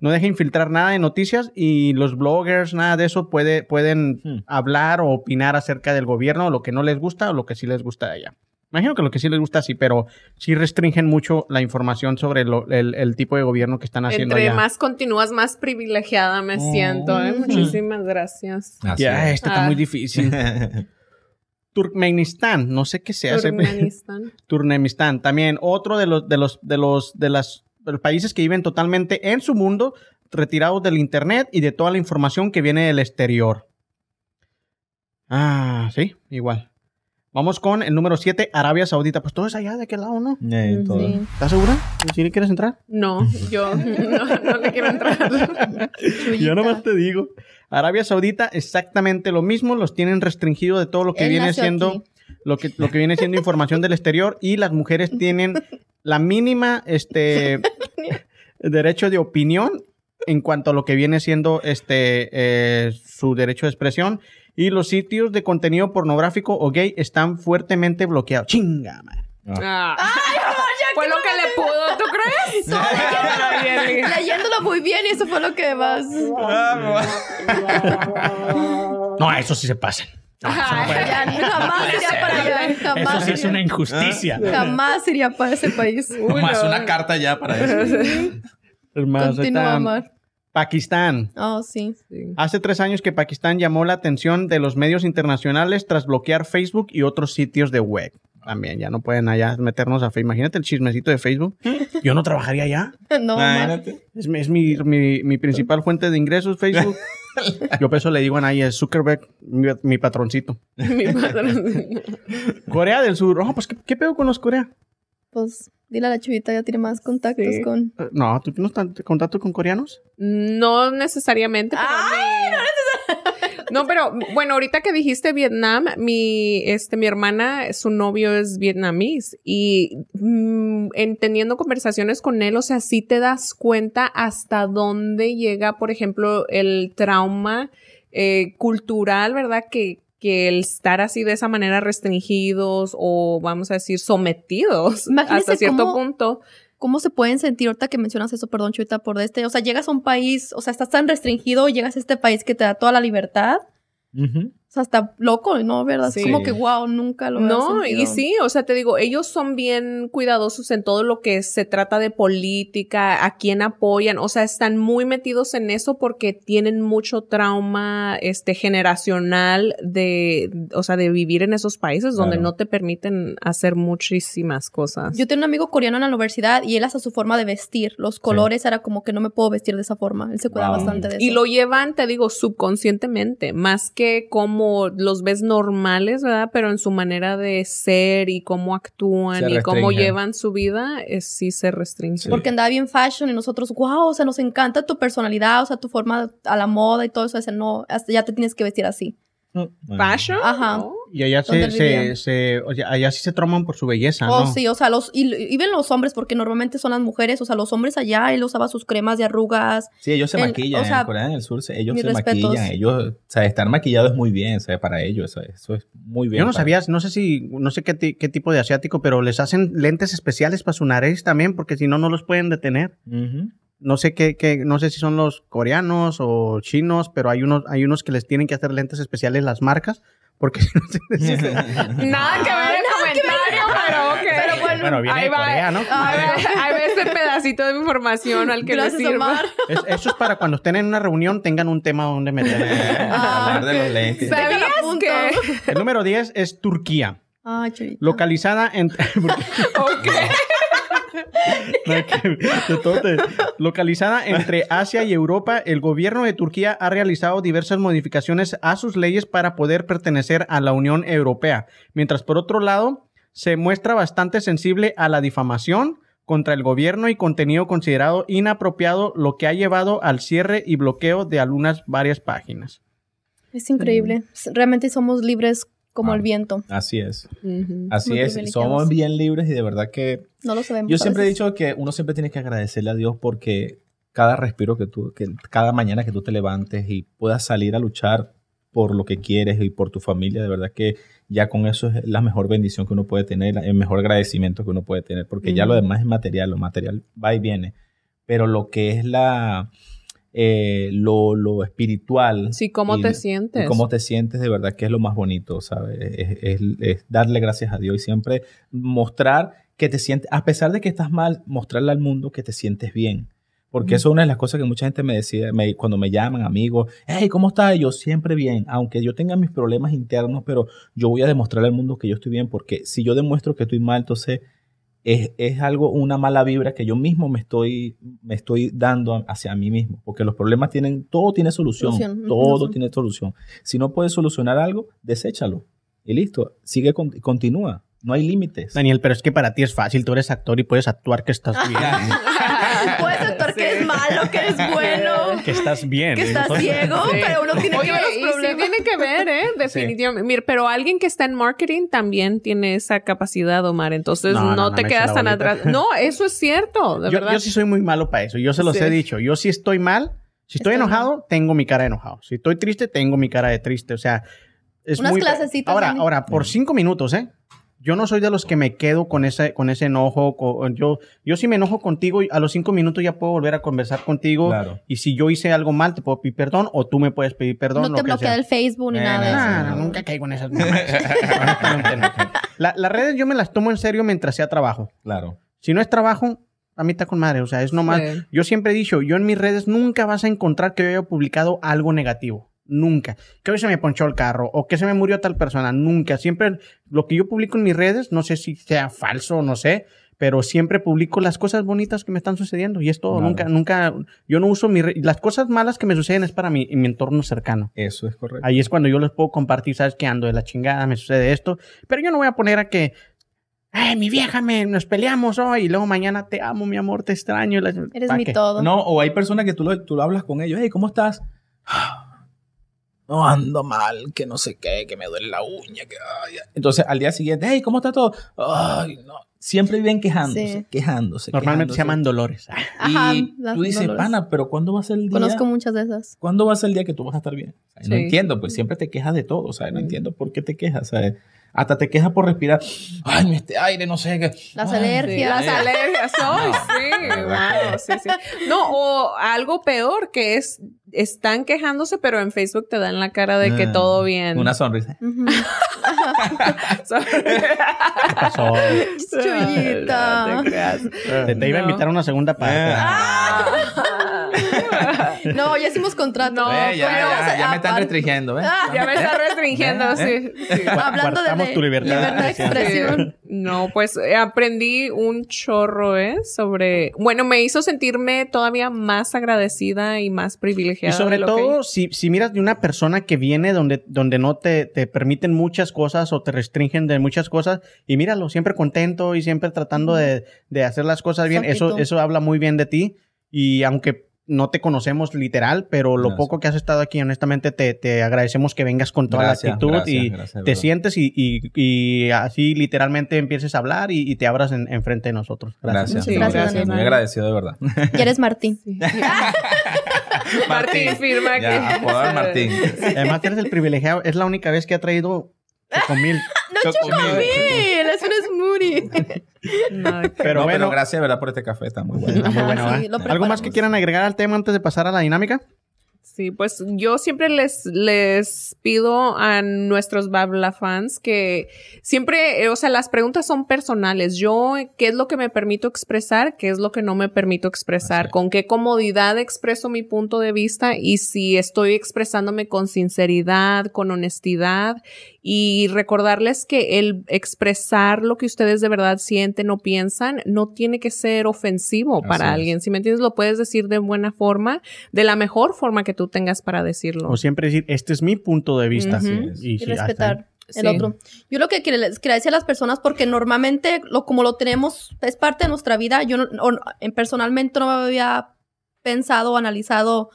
No deja infiltrar nada de noticias y los bloggers, nada de eso, puede, pueden Hmm. hablar o opinar acerca del gobierno, lo que no les gusta o lo que sí les gusta de allá. Imagino que lo que sí les gusta sí, pero sí restringen mucho la información sobre lo- el, el tipo de gobierno que están haciendo Entre allá. más continúas, más privilegiada me siento. ¿eh? Muchísimas gracias. Así Ya, es. este está Ah. muy difícil. Turkmenistán, no sé qué se hace. Turkmenistán. Turkmenistán, también otro de los de los de los de las los países que viven totalmente en su mundo, retirados del internet y de toda la información que viene del exterior. Ah, sí, igual. Vamos con el número 7, Arabia Saudita. Pues todo es allá de aquel lado, ¿no? Eh, todo. Sí. ¿Estás segura? ¿Sí le quieres entrar? No, yo no, no le quiero entrar. Yo nomás te digo. Arabia Saudita, exactamente lo mismo. Los tienen restringido de todo lo que Él viene siendo aquí. lo que, lo que viene siendo información del exterior y las mujeres tienen la mínima este derecho de opinión en cuanto a lo que viene siendo este eh, su derecho de expresión y los sitios de contenido pornográfico o gay están fuertemente bloqueados. Chinga, madre. Ah. Fue lo que le pudo, ¿tú crees? Ay, Eli. Leyéndolo muy bien y eso fue lo que más... No, eso sí se pasan. Ya, jamás iría para allá. Jamás, Eso sí es una injusticia. jamás iría para ese país. Nomás una carta ya para eso. Hermanos, Continúa, Mar. Pakistán. Oh, sí. Hace tres años que Pakistán llamó la atención de los medios internacionales tras bloquear Facebook y otros sitios de web. También ya no pueden allá meternos a Facebook. Imagínate el chismecito de Facebook. Yo no trabajaría allá. No. Imagínate. Es, mi- es mi, mi- mi principal fuente de ingresos, Facebook. Yo por eso le digo a Naya, Zuckerberg, mi, mi patroncito. Mi padre. Corea del Sur. Oh, pues, ¿qué, qué pedo con los Corea? Pues dile a la chivita, ya tiene más contactos Sí. con... Eh, No, ¿tú tienes contacto con coreanos? No necesariamente, pero mi- no, pero bueno, ahorita que dijiste Vietnam, mi este mi hermana, su novio es vietnamís y mm, en teniendo conversaciones con él, o sea, sí te das cuenta hasta dónde llega, por ejemplo, el trauma eh, cultural, ¿verdad? Que que el estar así de esa manera restringidos o vamos a decir sometidos Imagínese hasta cierto cómo- punto. ¿Cómo se pueden sentir ahorita que mencionas eso? Perdón, Chivita, por este. O sea, llegas a un país, o sea, estás tan restringido llegas a este país que te da toda la libertad. Sea, está loco, ¿no? ¿Verdad? Sí. Es como que, wow, nunca lo No, sentido. y sí, o sea, te digo, ellos son bien cuidadosos en todo lo que se trata de política, a quién apoyan, o sea, están muy metidos en eso porque tienen mucho trauma este generacional de, o sea, de vivir en esos países donde Claro. no te permiten hacer muchísimas cosas. Yo tengo un amigo coreano en la universidad y él hasta su forma de vestir, los colores era como que no me puedo vestir de esa forma. Él se cuida Wow. bastante de eso. Y lo llevan, te digo, subconscientemente, más que como los ves normales, ¿verdad? Pero en su manera de ser y cómo actúan y cómo llevan su vida, es, sí se restringe. Sí. Porque andaba bien fashion y nosotros, wow, o sea, nos encanta tu personalidad, o sea, tu forma a la moda y todo eso. Ese no, hasta ya te tienes que vestir así. Fashion. Ajá. ¿no? Y allá ¿Dónde se, se, vivían? se- o sea, allá sí se troman por su belleza, Oh, ¿no? sí, o sea, los, y, y ven los hombres, porque normalmente son las mujeres, o sea, los hombres allá, él usaba sus cremas de arrugas. Sí, ellos se El- maquillan. o sea, en Corea del Sur, ellos se respetos. maquillan. Ellos, o sea, estar maquillados es muy bien, o sea, para ellos. Eso, eso es muy bien. Yo no sabía, no sé si, no sé qué, ti- qué tipo de asiático, pero les hacen lentes especiales para su nariz también, porque si no, no los pueden detener. Ujú. No sé qué, qué- no sé si son los coreanos o chinos, pero hay unos, hay unos que les tienen que hacer lentes especiales las marcas, porque si no se les- Nada que ver el comentario, pero ok. Pero bueno, Bueno, viene ahí de va. Corea, ¿no? Ahí va, ahí va ese pedacito de información al que le sirva. Es- eso es para cuando estén en una reunión tengan un tema donde meter. Ah, Hablar de los lentes. ¿Sabías que El número 10 es Turquía. Chuyita. Localizada entre... No, que- de todo te- Localizada entre Asia y Europa, el gobierno de Turquía ha realizado diversas modificaciones a sus leyes para poder pertenecer a la Unión Europea, mientras por otro lado se muestra bastante sensible a la difamación contra el gobierno y contenido considerado inapropiado, lo que ha llevado al cierre y bloqueo de algunas varias páginas. Es increíble. Realmente somos libres como Ah. el viento. Así es. Así Muy es. Somos bien libres y de verdad que No lo sabemos. Yo siempre he dicho que uno siempre tiene que agradecerle a Dios porque cada respiro que tú, que cada mañana que tú te levantes y puedas salir a luchar por lo que quieres y por tu familia, de verdad que ya con eso es la mejor bendición que uno puede tener, el mejor agradecimiento que uno puede tener, porque ya lo demás es material, lo material va y viene, pero lo que es la, eh, lo, lo espiritual. Sí, ¿cómo y- te y sientes? cómo te sientes, de verdad que es lo más bonito, ¿sabes? Es, es- es darle gracias a Dios y siempre mostrar que te sientes, a pesar de que estás mal, mostrarle al mundo que te sientes bien. Porque eso es una de las cosas que mucha gente me decía me- cuando me llaman amigos, hey, ¿cómo estás? Y yo siempre bien, aunque yo tenga mis problemas internos, pero yo voy a demostrarle al mundo que yo estoy bien, porque si yo demuestro que estoy mal, entonces es, es algo, una mala vibra que yo mismo me estoy, me estoy dando hacia mí mismo, porque los problemas tienen, todo tiene solución, todo solución. tiene solución. Si no puedes solucionar algo, deséchalo y listo, sigue, con- continúa, no hay límites. Daniel, pero es que para ti es fácil, tú eres actor y puedes actuar que estás bien. Puedes actuar que eres malo, que eres bueno, que estás bien. que estás ciego, Sí. pero uno tiene Oye, que ver y los sí problemas. tiene que ver, ¿eh? Definitivamente. Mira, pero alguien que está en marketing también tiene esa capacidad, Omar. Entonces No, no, no, no te quedas tan atrás. No, eso es cierto, de Yo, verdad. yo sí soy muy malo para eso. Yo se los Sí. he dicho. Yo sí estoy mal. Si estoy, Estoy enojado, tengo mi cara de enojado. Si estoy triste, tengo mi cara de triste. O sea, es Unas muy... clasecitas, Ahora, ahora, por cinco minutos, ¿eh? Yo no soy de los que me quedo con ese, con ese enojo. con- yo, yo si me enojo contigo, a los cinco minutos ya puedo volver a conversar contigo. Claro. Y si yo hice algo mal, te puedo pedir perdón o tú me puedes pedir perdón. No lo te que bloquea el Facebook ni Eh, nada de eso. No, nunca caigo en esas. La- Las redes yo me las tomo en serio mientras sea trabajo. Claro. Si no es trabajo, a mí está con madre. O sea, es nomás. Sí. Yo siempre he dicho, yo en mis redes nunca vas a encontrar que yo haya publicado algo negativo. Nunca. Que hoy se me ponchó el carro o que se me murió tal persona. Nunca. Siempre lo que yo publico en mis redes, no sé si sea falso o no sé, pero siempre publico las cosas bonitas que me están sucediendo y es todo. Claro. Nunca, nunca. Yo no uso mi re- Las cosas malas que me suceden es para mi, mi entorno cercano. Eso es correcto. Ahí es cuando yo les puedo compartir, sabes que ando de la chingada, me sucede esto. Pero yo no voy a poner a que, ay, mi vieja, me, nos peleamos hoy y luego mañana te amo, mi amor, te extraño. Eres ¿pa' mi qué? todo. No, o hay personas que tú, lo, tú lo hablas con ellos, hey, ¿cómo estás? No ando mal, que no sé qué, que me duele la uña, que ay. Entonces al día siguiente, hey, ¿cómo está todo? Ay, no. Siempre viven quejándose, Sí. quejándose. Normalmente se llaman dolores. Ajá, Y tú dices, dolores. pana, pero ¿cuándo va a ser el día? Conozco muchas de esas. ¿Cuándo va a ser el día que tú vas a estar bien? O sea, No entiendo, pues siempre te quejas de todo, o sea, no Mm. entiendo por qué te quejas, ¿sabes? Hasta te quejas por respirar. Ay, este aire, no sé qué. Las alergias. las alergias, ay, sí, wow, sí, sí. No, o algo peor que es, están quejándose, pero en Facebook te dan la cara de que Ah, todo bien. Una sonrisa. Ujú. ¿Qué pasó? Chuyita. No te. Te, iba a No. invitar a una segunda parte. Ah. No, ya hicimos contrato. No, Ve, ya, me están restringiendo. Ah, Ya me está restringiendo, ¿Eh? sí. sí. Hablando de, Coartamos de tu libertad de libertad de expresión. No, pues eh, aprendí un chorro, ¿eh? Sobre. Bueno, me hizo sentirme todavía más agradecida y más Y privilegiada. sobre lo que- todo, si, si miras de una persona que viene donde, donde no te, te permiten muchas cosas o te restringen de muchas cosas, y míralo, siempre contento y siempre tratando de, de hacer las cosas bien, eso, eso habla muy bien de ti. Y aunque no te conocemos literal, pero lo Gracias. poco que has estado aquí, honestamente, te, te agradecemos que vengas con toda Gracias, la actitud gracias, y te verdad. sientes y, y, y así literalmente empieces a hablar y, y te abras en, en frente de nosotros. Gracias. Sí, gracias, gracias. Muy agradecido, de verdad. Y eres Martín. Martín firma Ya, que. Martín. Además, eres el privilegiado. Es la única vez que ha traído chocomil. No, Chocomil, es un smoothie. No, Pero Pero, bueno. pero gracias, de verdad, por este café. Está muy bueno. Está muy bueno, ¿Algo más que quieran agregar al tema antes de pasar a la dinámica? Sí, pues yo siempre les, les pido a nuestros Babla fans que siempre, eh, o sea, las preguntas son personales. Yo, ¿qué es lo que me permito expresar? ¿Qué es lo que no me permito expresar? Así. ¿Con qué comodidad expreso mi punto de vista? Y si estoy expresándome con sinceridad, con honestidad y recordarles que el expresar lo que ustedes de verdad sienten o piensan no tiene que ser ofensivo Así para es. alguien. Si me entiendes, lo puedes decir de buena forma, de la mejor forma que tú tengas para decirlo. O siempre decir, este es mi punto de vista. Ujú. Y, respetar el Sí. otro. Yo lo que quiero- les quería decir a las personas, porque normalmente, lo, como lo tenemos, es parte de nuestra vida, yo no- o- en personalmente no me había pensado o analizado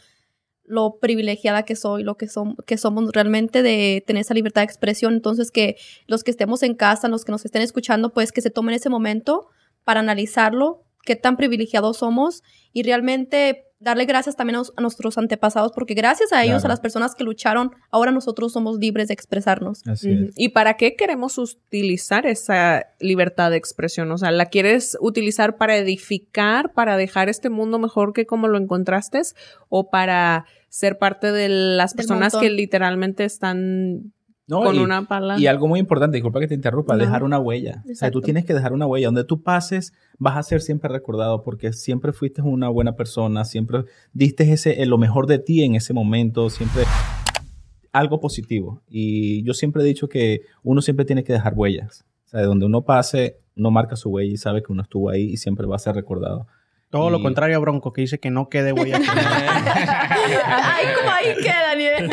lo privilegiada que soy, lo que, som- que somos realmente de tener esa libertad de expresión. Entonces, que los que estemos en casa, los que nos estén escuchando, pues que se tomen ese momento para analizarlo, qué tan privilegiados somos y realmente darle gracias también a, nuestros antepasados, porque gracias a ellos, Claro. a las personas que lucharon, ahora nosotros somos libres de expresarnos. Así es. ¿Y para qué queremos utilizar esa libertad de expresión? O sea, ¿la quieres utilizar para edificar, para dejar este mundo mejor que como lo encontraste? ¿O para ser parte de las personas que literalmente están No, con y- una pala? Y algo muy importante, disculpa que te interrumpa, No. dejar una huella. O sea, tú tienes que dejar una huella. Donde tú pases, vas a ser siempre recordado porque siempre fuiste una buena persona, siempre diste ese, eh, lo mejor de ti en ese momento, siempre algo positivo. Y yo siempre he dicho que uno siempre tiene que dejar huellas. O sea, de donde uno pase, uno marca su huella y sabe que uno estuvo ahí y siempre va a ser recordado. Todo lo contrario a Bronco, que dice que no quede huella. Ay, como ahí queda, Daniel.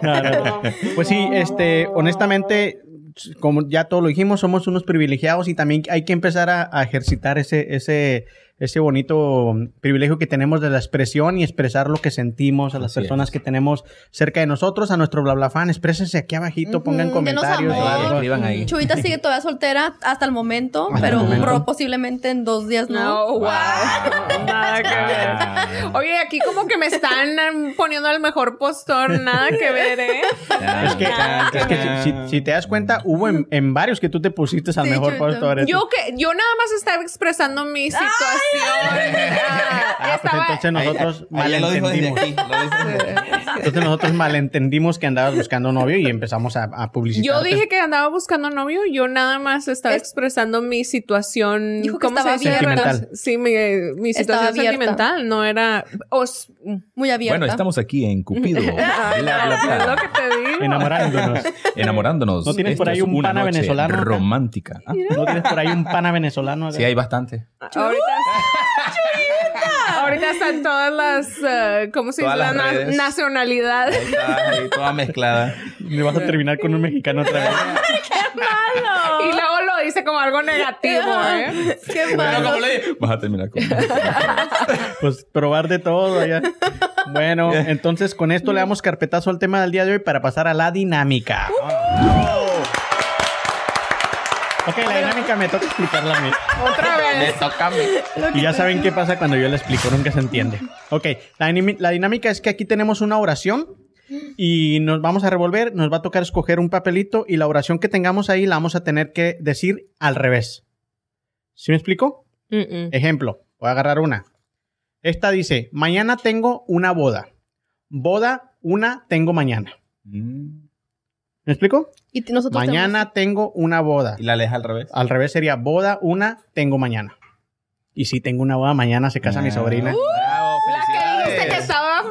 No, no, no. Pues sí, este, honestamente, como ya todo lo dijimos, somos unos privilegiados y también hay que empezar a, a ejercitar ese, ese, ese bonito privilegio que tenemos de la expresión y expresar lo que sentimos a las Así personas es. que tenemos cerca de nosotros, a nuestro bla bla fan, exprésense aquí abajito, pongan comentarios. Escriban ahí. Chubita sigue todavía soltera hasta el momento, Hasta el pero momento. posiblemente en dos días no. No, wow. Nada que ver. Ah, Oye, aquí como que me están poniendo el mejor postor, nada que ver, ¿eh? Es que, es que si, si- si te das cuenta, hubo en, en varios que tú te pusiste al Sí, mejor postor. Yo que yo nada más estaba expresando mi situación. Ah, Ah, pues entonces nosotros Ah, ya lo dijo desde malentendimos. aquí. lo. Entonces nosotros malentendimos que andabas buscando novio y empezamos a, a publicitar. Yo dije que andaba buscando novio, yo nada más estaba Es- expresando mi situación. Dijo que ¿Cómo estaba se abierta. Sí, mi, mi Estaba situación abierta. sentimental, no era. Muy abierta. Bueno, estamos aquí en Cupido. Ah, Bla, bla, es bla. lo que te digo. Enamorándonos. Enamorándonos. ¿No tienes por ahí un pana venezolano? Romántica. Ah, ¿No tienes por ahí un pana venezolano? acá? Sí, hay bastante. Ahorita, ahorita están todas las, eh, ¿cómo se dice? Las Na- redes. nacionalidades. Ahí está, ahí toda mezclada. Me vas a terminar con un mexicano otra vez. Y luego lo dice como algo negativo, ¿eh? Qué malo. Vas a terminar con. Pues probar de todo allá. Bueno, entonces con esto le damos carpetazo al tema del día de hoy para pasar a la dinámica. Ok, la dinámica me toca explicarla a mí. Otra vez. toca a mí. Y ya saben qué pasa cuando yo la explico, nunca se entiende. Ok, la, dinámica es que aquí tenemos una oración y nos vamos a revolver, nos va a tocar escoger un papelito y la oración que tengamos ahí la vamos a tener que decir al revés. ¿Sí me explico? Ejemplo, voy a agarrar una. Esta dice, mañana tengo una boda. Boda, una tengo mañana. Mm. ¿Me explico? Y nosotros Mañana tengo una boda. Y la lees al revés. Al revés sería boda, una tengo mañana. Y si tengo una boda, mañana se casa mi Ah. sobrina. Bravo, La que dijiste que felicidades. estaba.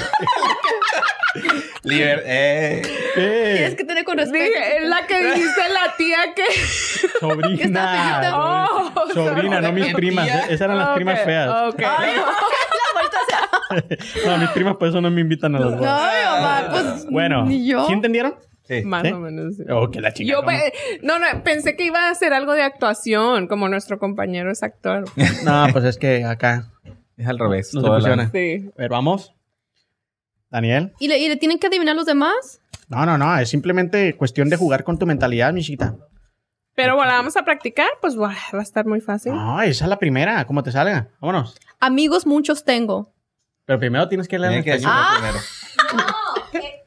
Liber- eh. ¿Qué? Tienes que tener con respeto. Es la que dijiste la tía que. Sobrina. Oh, Sobrina, no mis ¿Qué primas. tía? ¿eh? Esas eran las Ok, primas feas. ok. No, mis primas por eso no me invitan a las bodas. Ay, mamá, pues. Bueno, Ni yo. ¿sí entendieron? Sí. Más ¿Sí? o menos. sí. Oh, que la chica. Yo no, no, pensé que iba a hacer algo de actuación, como nuestro compañero es actor. No, pues es que acá Es al revés. no se toda la- funciona. Sí. A ver, vamos. Daniel. ¿Y le, ¿Y le tienen que adivinar los demás? No, no, no. Es simplemente cuestión de jugar con tu mentalidad, mi chiquita. Pero bueno, vamos a practicar, pues va a estar muy fácil. No, esa es la primera. ¿Cómo te salga? Vámonos. Amigos muchos tengo. Pero primero tienes que leer Tiene que decirlo primero. No, eh,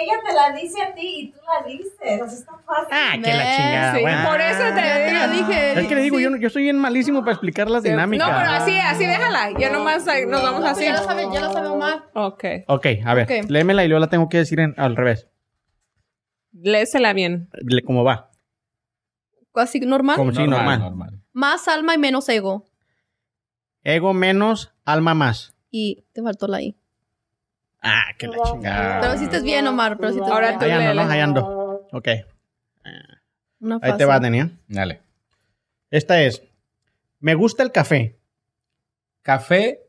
ella te la dice a ti y tú la dices. Así está fácil. Ah, que la ¿Ves? chingada. Sí, bueno. por eso te lo digo. dije. Es que le digo, yo, yo soy bien malísimo para explicar las Sí. dinámicas. No, pero así, así déjala. Ya nomás ahí nos vamos así. Ya lo sabe, ya lo sabe Omar. Ok. Ok, a ver, Ok. léemela y luego la tengo que decir en- al revés. Léesela bien. ¿Cómo va? Así normal. Como sí, normal. Más alma y menos ego. Ego menos, alma más. Y te faltó la I. Ah, que la chingada. Pero si estás bien, Omar. Pero si estás Ahora bien. Ahí ando. Ahí ando. Ok. Una Ahí te va. Daniel. Dale. Esta es. Me gusta el café. Café,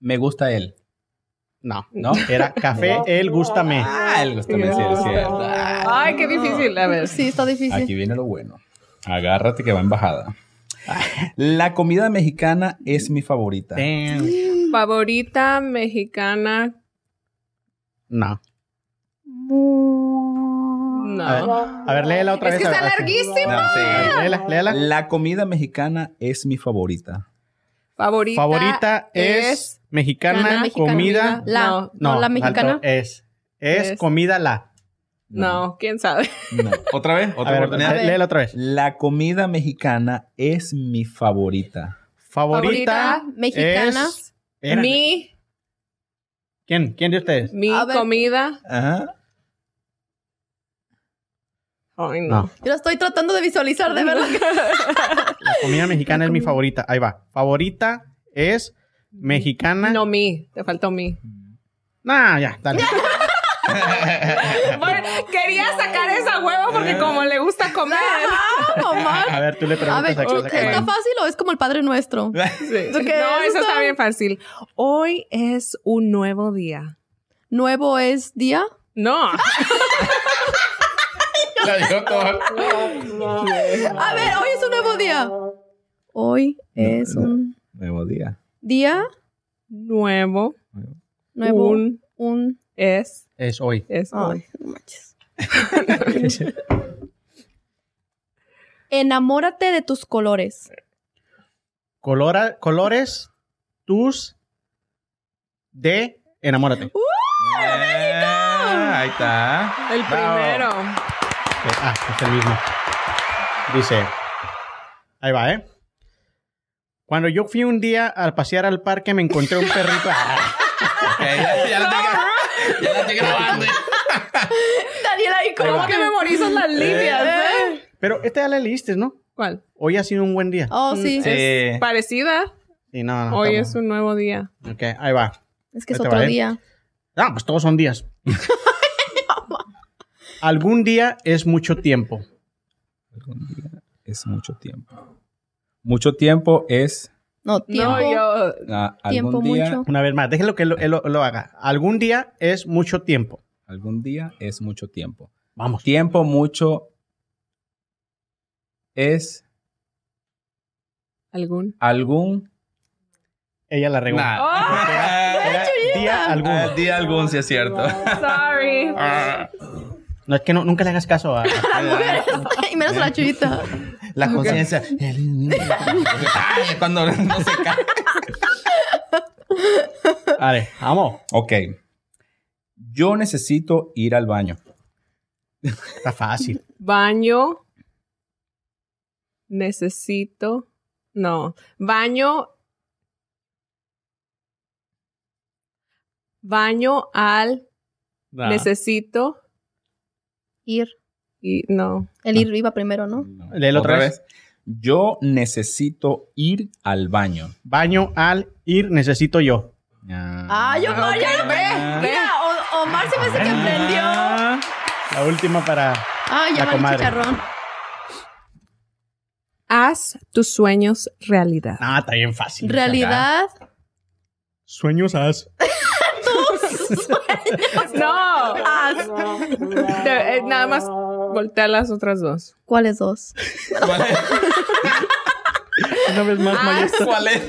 me gusta él. No, ¿No? Era café, él, gústame. Ah, él gusta me sí, es cierto. Ay, qué difícil. A ver. Sí, está difícil. Aquí viene lo bueno. Agárrate que va en bajada. La comida mexicana es mi favorita. Damn. Favorita mexicana. No. No. A ver, a ver, léela otra Es vez. que a está ver, larguísima. No, sí. A ver, léela, léela. La comida mexicana es mi favorita. Favorita. Favorita es, mexicana, Mexicana, mexicana. comida. La. No, No, la mexicana. alto, es. Es, Es. comida la. No, quién sabe. No. ¿Otra vez? A ¿Otra ver, oportunidad? lé- léela otra vez. La comida mexicana es mi favorita. Favorita, Favorita, mexicana. es-. Mi, ¿Quién? ¿Quién de ustedes? mi A ver. comida. Ajá. Ay, no. No. Yo lo estoy tratando de visualizar, de verdad. La comida mexicana es mi favorita. Ahí va. Favorita es mexicana. No, mi. Te faltó mi. Nah, ya, dale. Bueno, quería sacar esa huevo porque como le gusta comer. Ah, Omar. A ver, tú le A preguntas ver, a quién come. ¿está fácil o es como el Padre Nuestro? Sí. No, eso eso está- bien fácil. Hoy es un nuevo día. ¿Nuevo es día? No. La dijo todo. A ver, hoy es un nuevo día. Hoy es un Nuevo día. día Nuevo. nuevo. Un Un. Es. Es hoy. Es hoy. Ay, no manches. Enamórate de tus colores. Colora- colores, tus de enamórate. Ah, ahí está. El Bravo. primero. Ah, es el mismo. Dice, ahí va, ¿eh? Cuando yo fui un día a pasear al parque me encontré un perrito. Ah, Ok, ya, ya gra- ya la estoy grabando. Daniel ahí ¿Cómo que memorizas las líneas? eh? Pero esta ya la leíste, ¿no? ¿Cuál? Hoy ha sido un buen día. Oh, sí. Sí. Parecida. Sí, no, no, Hoy estamos- es un nuevo día. Ok, ahí va. Es que es otro ¿eh? día. Ah, pues todos son días. Algún día es mucho tiempo. Algún día es mucho tiempo. Mucho tiempo es. No, tiempo. No, yo. ah, Tiempo algún día. mucho. Una vez más, déjenlo que él, lo- él lo, lo haga. Algún día es mucho tiempo. Algún día es mucho tiempo. Vamos. Tiempo mucho es ¿Algún? algún. Ella la regó. Nah. Era día algún. Ah, día algún, sí es cierto. Sorry. No, es que no, nunca le hagas caso a... y menos a la chivita. La conciencia. Ay, cuando no se cae. Vale, vamos. Ok. Yo necesito ir al baño. Está fácil. Baño. Necesito. No. Baño. Baño al. Necesito. Ir. Y no. El ir iba primero, ¿no? Léelo otra vez. Yo necesito ir al baño. Baño al ir necesito yo. Ah, yo no, ya lo ve. Mira, O- Omar se me hace que aprendió. Ah, La última para... Ah, ya La va el comadre. chicharrón. Haz tus sueños realidad. Ah, está bien fácil. Realidad. Sueños haz. No. Haz. Te- eh, nada más voltea las otras dos. ¿Cuáles dos? Una vez más, Haz, maestra. ¿Cuál es?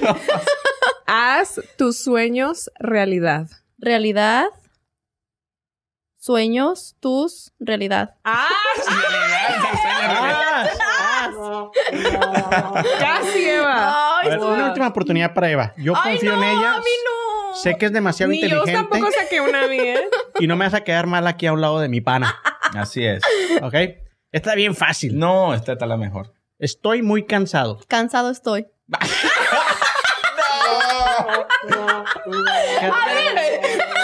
haz tus sueños realidad. Realidad. Sueños, tus, realidad. ¡Ah! Casi, Eva. A ver, una última oportunidad para Eva. Yo Ay, confío no, en ella. a mí no. Sé que es demasiado Ni yo inteligente tampoco saqué una bien. y no me vas a quedar mal aquí a un lado de mi pana. Así es. ¿Ok? Está bien fácil. No, esta está la mejor. Estoy muy cansado. Cansado estoy.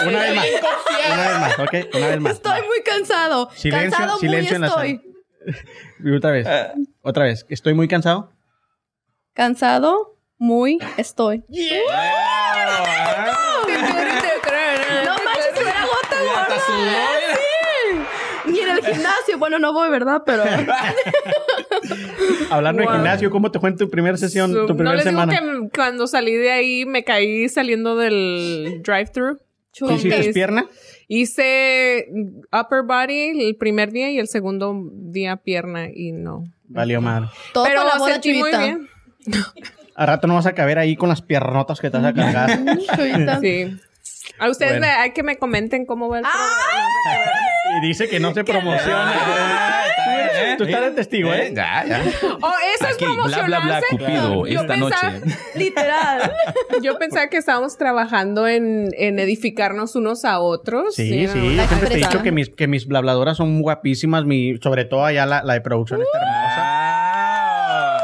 Una vez más. Una vez más, ¿ok? Una vez más. Estoy muy cansado. Silencio, cansado silencio en muy la sala. estoy. Y otra vez. Otra vez. Estoy muy cansado. Cansado muy estoy. No gimnasio. Bueno, no voy, ¿verdad? Pero. Hablando Wow. de gimnasio, ¿cómo te fue en tu primera sesión, So, tu no primera les digo semana? que cuando salí de ahí me caí saliendo del drive-thru. ¿Qué hiciste pierna? Hice upper body el primer día y el segundo día pierna y no. Valió mal. Todo Pero la boda sentí muy bien. A rato no vas a caber ahí con las piernotas que te vas a cargar. Sí. A ustedes Bueno. me- hay que me comenten cómo va el y dice que no se promociona. Tú estás de testigo, ¿eh? Ya, ya. Oh, eso es Aquí, bla, bla, bla, promocionarse. Cupido, Yo esta pensaba- noche. Literal. Yo pensaba que estábamos trabajando en, en edificarnos unos a otros. Sí, sí. Ay, siempre te he dicho que mis, que mis blabladoras son guapísimas. Mi, sobre todo allá la, la de producción está hermosa. Ah.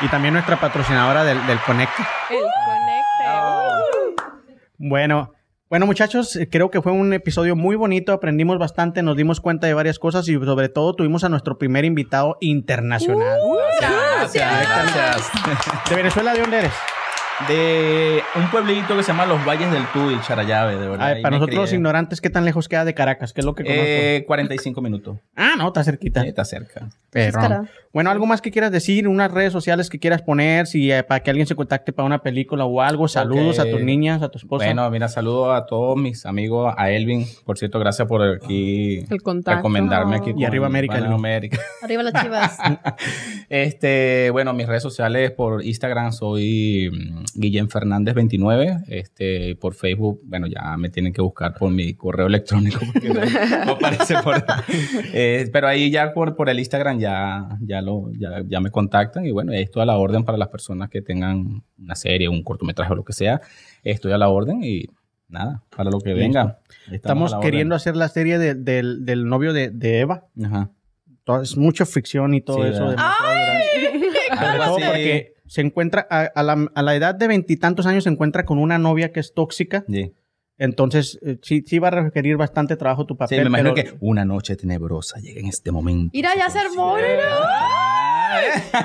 Y también nuestra patrocinadora del, del Conecte. El conecte. Bueno, bueno muchachos, eh, creo que fue un episodio muy bonito, aprendimos bastante, nos dimos cuenta de varias cosas y sobre todo tuvimos a nuestro primer invitado internacional. Gracias, gracias. ¿De Venezuela de dónde eres? De un pueblito que se llama Los Valles del Tuy, Charayave, de verdad. Ay, para nosotros los ignorantes, ¿qué tan lejos queda de Caracas? ¿Qué es lo que conozco? Eh, 45 minutos. ah, no, está cerquita. Sí, Está cerca. Pero, bueno, algo más que quieras decir, unas redes sociales que quieras poner, si eh, para que alguien se contacte para una película o algo, saludos a tus niñas, a tu esposa. Bueno, mira, saludo a todos mis amigos, a Elvin. Por cierto, gracias por aquí El contacto. recomendarme aquí. Y con arriba América. América. Arriba las chivas. Este, bueno, mis redes sociales por Instagram soy mm, Guillén Fernández 29. Este, por Facebook, bueno, ya me tienen que buscar por mi correo electrónico porque no, no aparece por Eh, pero ahí ya por, por el Instagram ya, ya lo, ya, ya me contactan y bueno, estoy a la orden para las personas que tengan una serie, un cortometraje o lo que sea. Estoy a la orden y nada, para lo que venga. Estamos la queriendo hacer la serie de- del, del novio de, de Eva. Ajá. Todo- es mucha fricción y todo Sí, eso. ¿verdad? demasiado grande. Algo así. porque se encuentra a, a la, a la edad de veintitantos años se encuentra con una novia que es tóxica. Sí. Entonces, eh, sí, sí va a requerir bastante trabajo tu Sí, papel. me imagino pero- que una noche tenebrosa llega en este momento. Mira, ya se armó,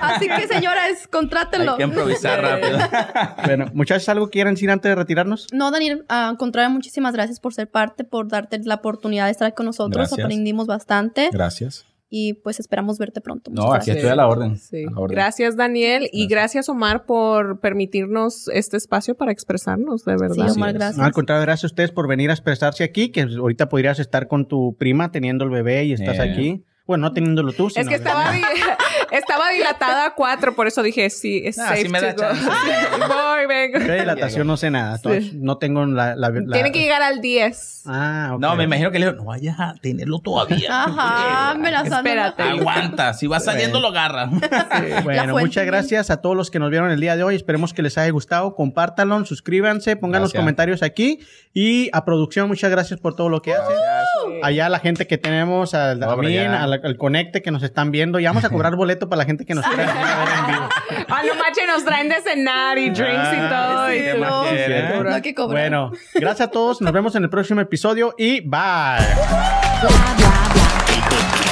Así que, señores, contrátenlo. Hay que improvisar rápido. Bueno, muchachos, ¿algo quieren decir antes de retirarnos? No, Daniel, al contrario, muchísimas gracias por ser parte, por darte la oportunidad de estar con nosotros. Gracias. Aprendimos bastante Gracias. Y pues esperamos verte pronto. Muchas No, aquí gracias. estoy a la orden. Sí. A la orden. Gracias, Daniel. Y Gracias. gracias, Omar, por permitirnos este espacio para expresarnos, de verdad. Sí, Omar, es. gracias. No, al contrario, gracias a ustedes por venir a expresarse aquí, que ahorita podrías estar con tu prima teniendo el bebé y estás Eh. aquí. Bueno, no teniéndolo tú, Es sino- que estaba, estaba dilatada a cuatro, por eso dije, sí, es Ah, safe sí me da to go. chance. Voy, vengo. Yo de dilatación no sé nada. No tengo la... la- la- Tiene que llegar al 10. Ah, ok. No, me imagino que le digo, no vayas a tenerlo todavía. Ajá, amenazando. Espérate. Aguanta, si va saliendo lo agarra. Bueno, La muchas gracias a todos los que nos vieron el día de hoy. Esperemos que les haya gustado. Compártanlo, suscríbanse, pongan los comentarios aquí. Y a producción, muchas gracias por todo lo que hacen. Allá la gente que tenemos, al allá. al, al Conecte que nos están viendo. Y vamos a cobrar boleto para la gente que nos quiera ver en vivo. Ah, no manches, nos traen de cenar y drinks y todo. Ah, sí, y ¿qué tú- más no? No hay que cobrar. Bueno, gracias a todos. Nos vemos en el próximo episodio y bye. bla bla bla.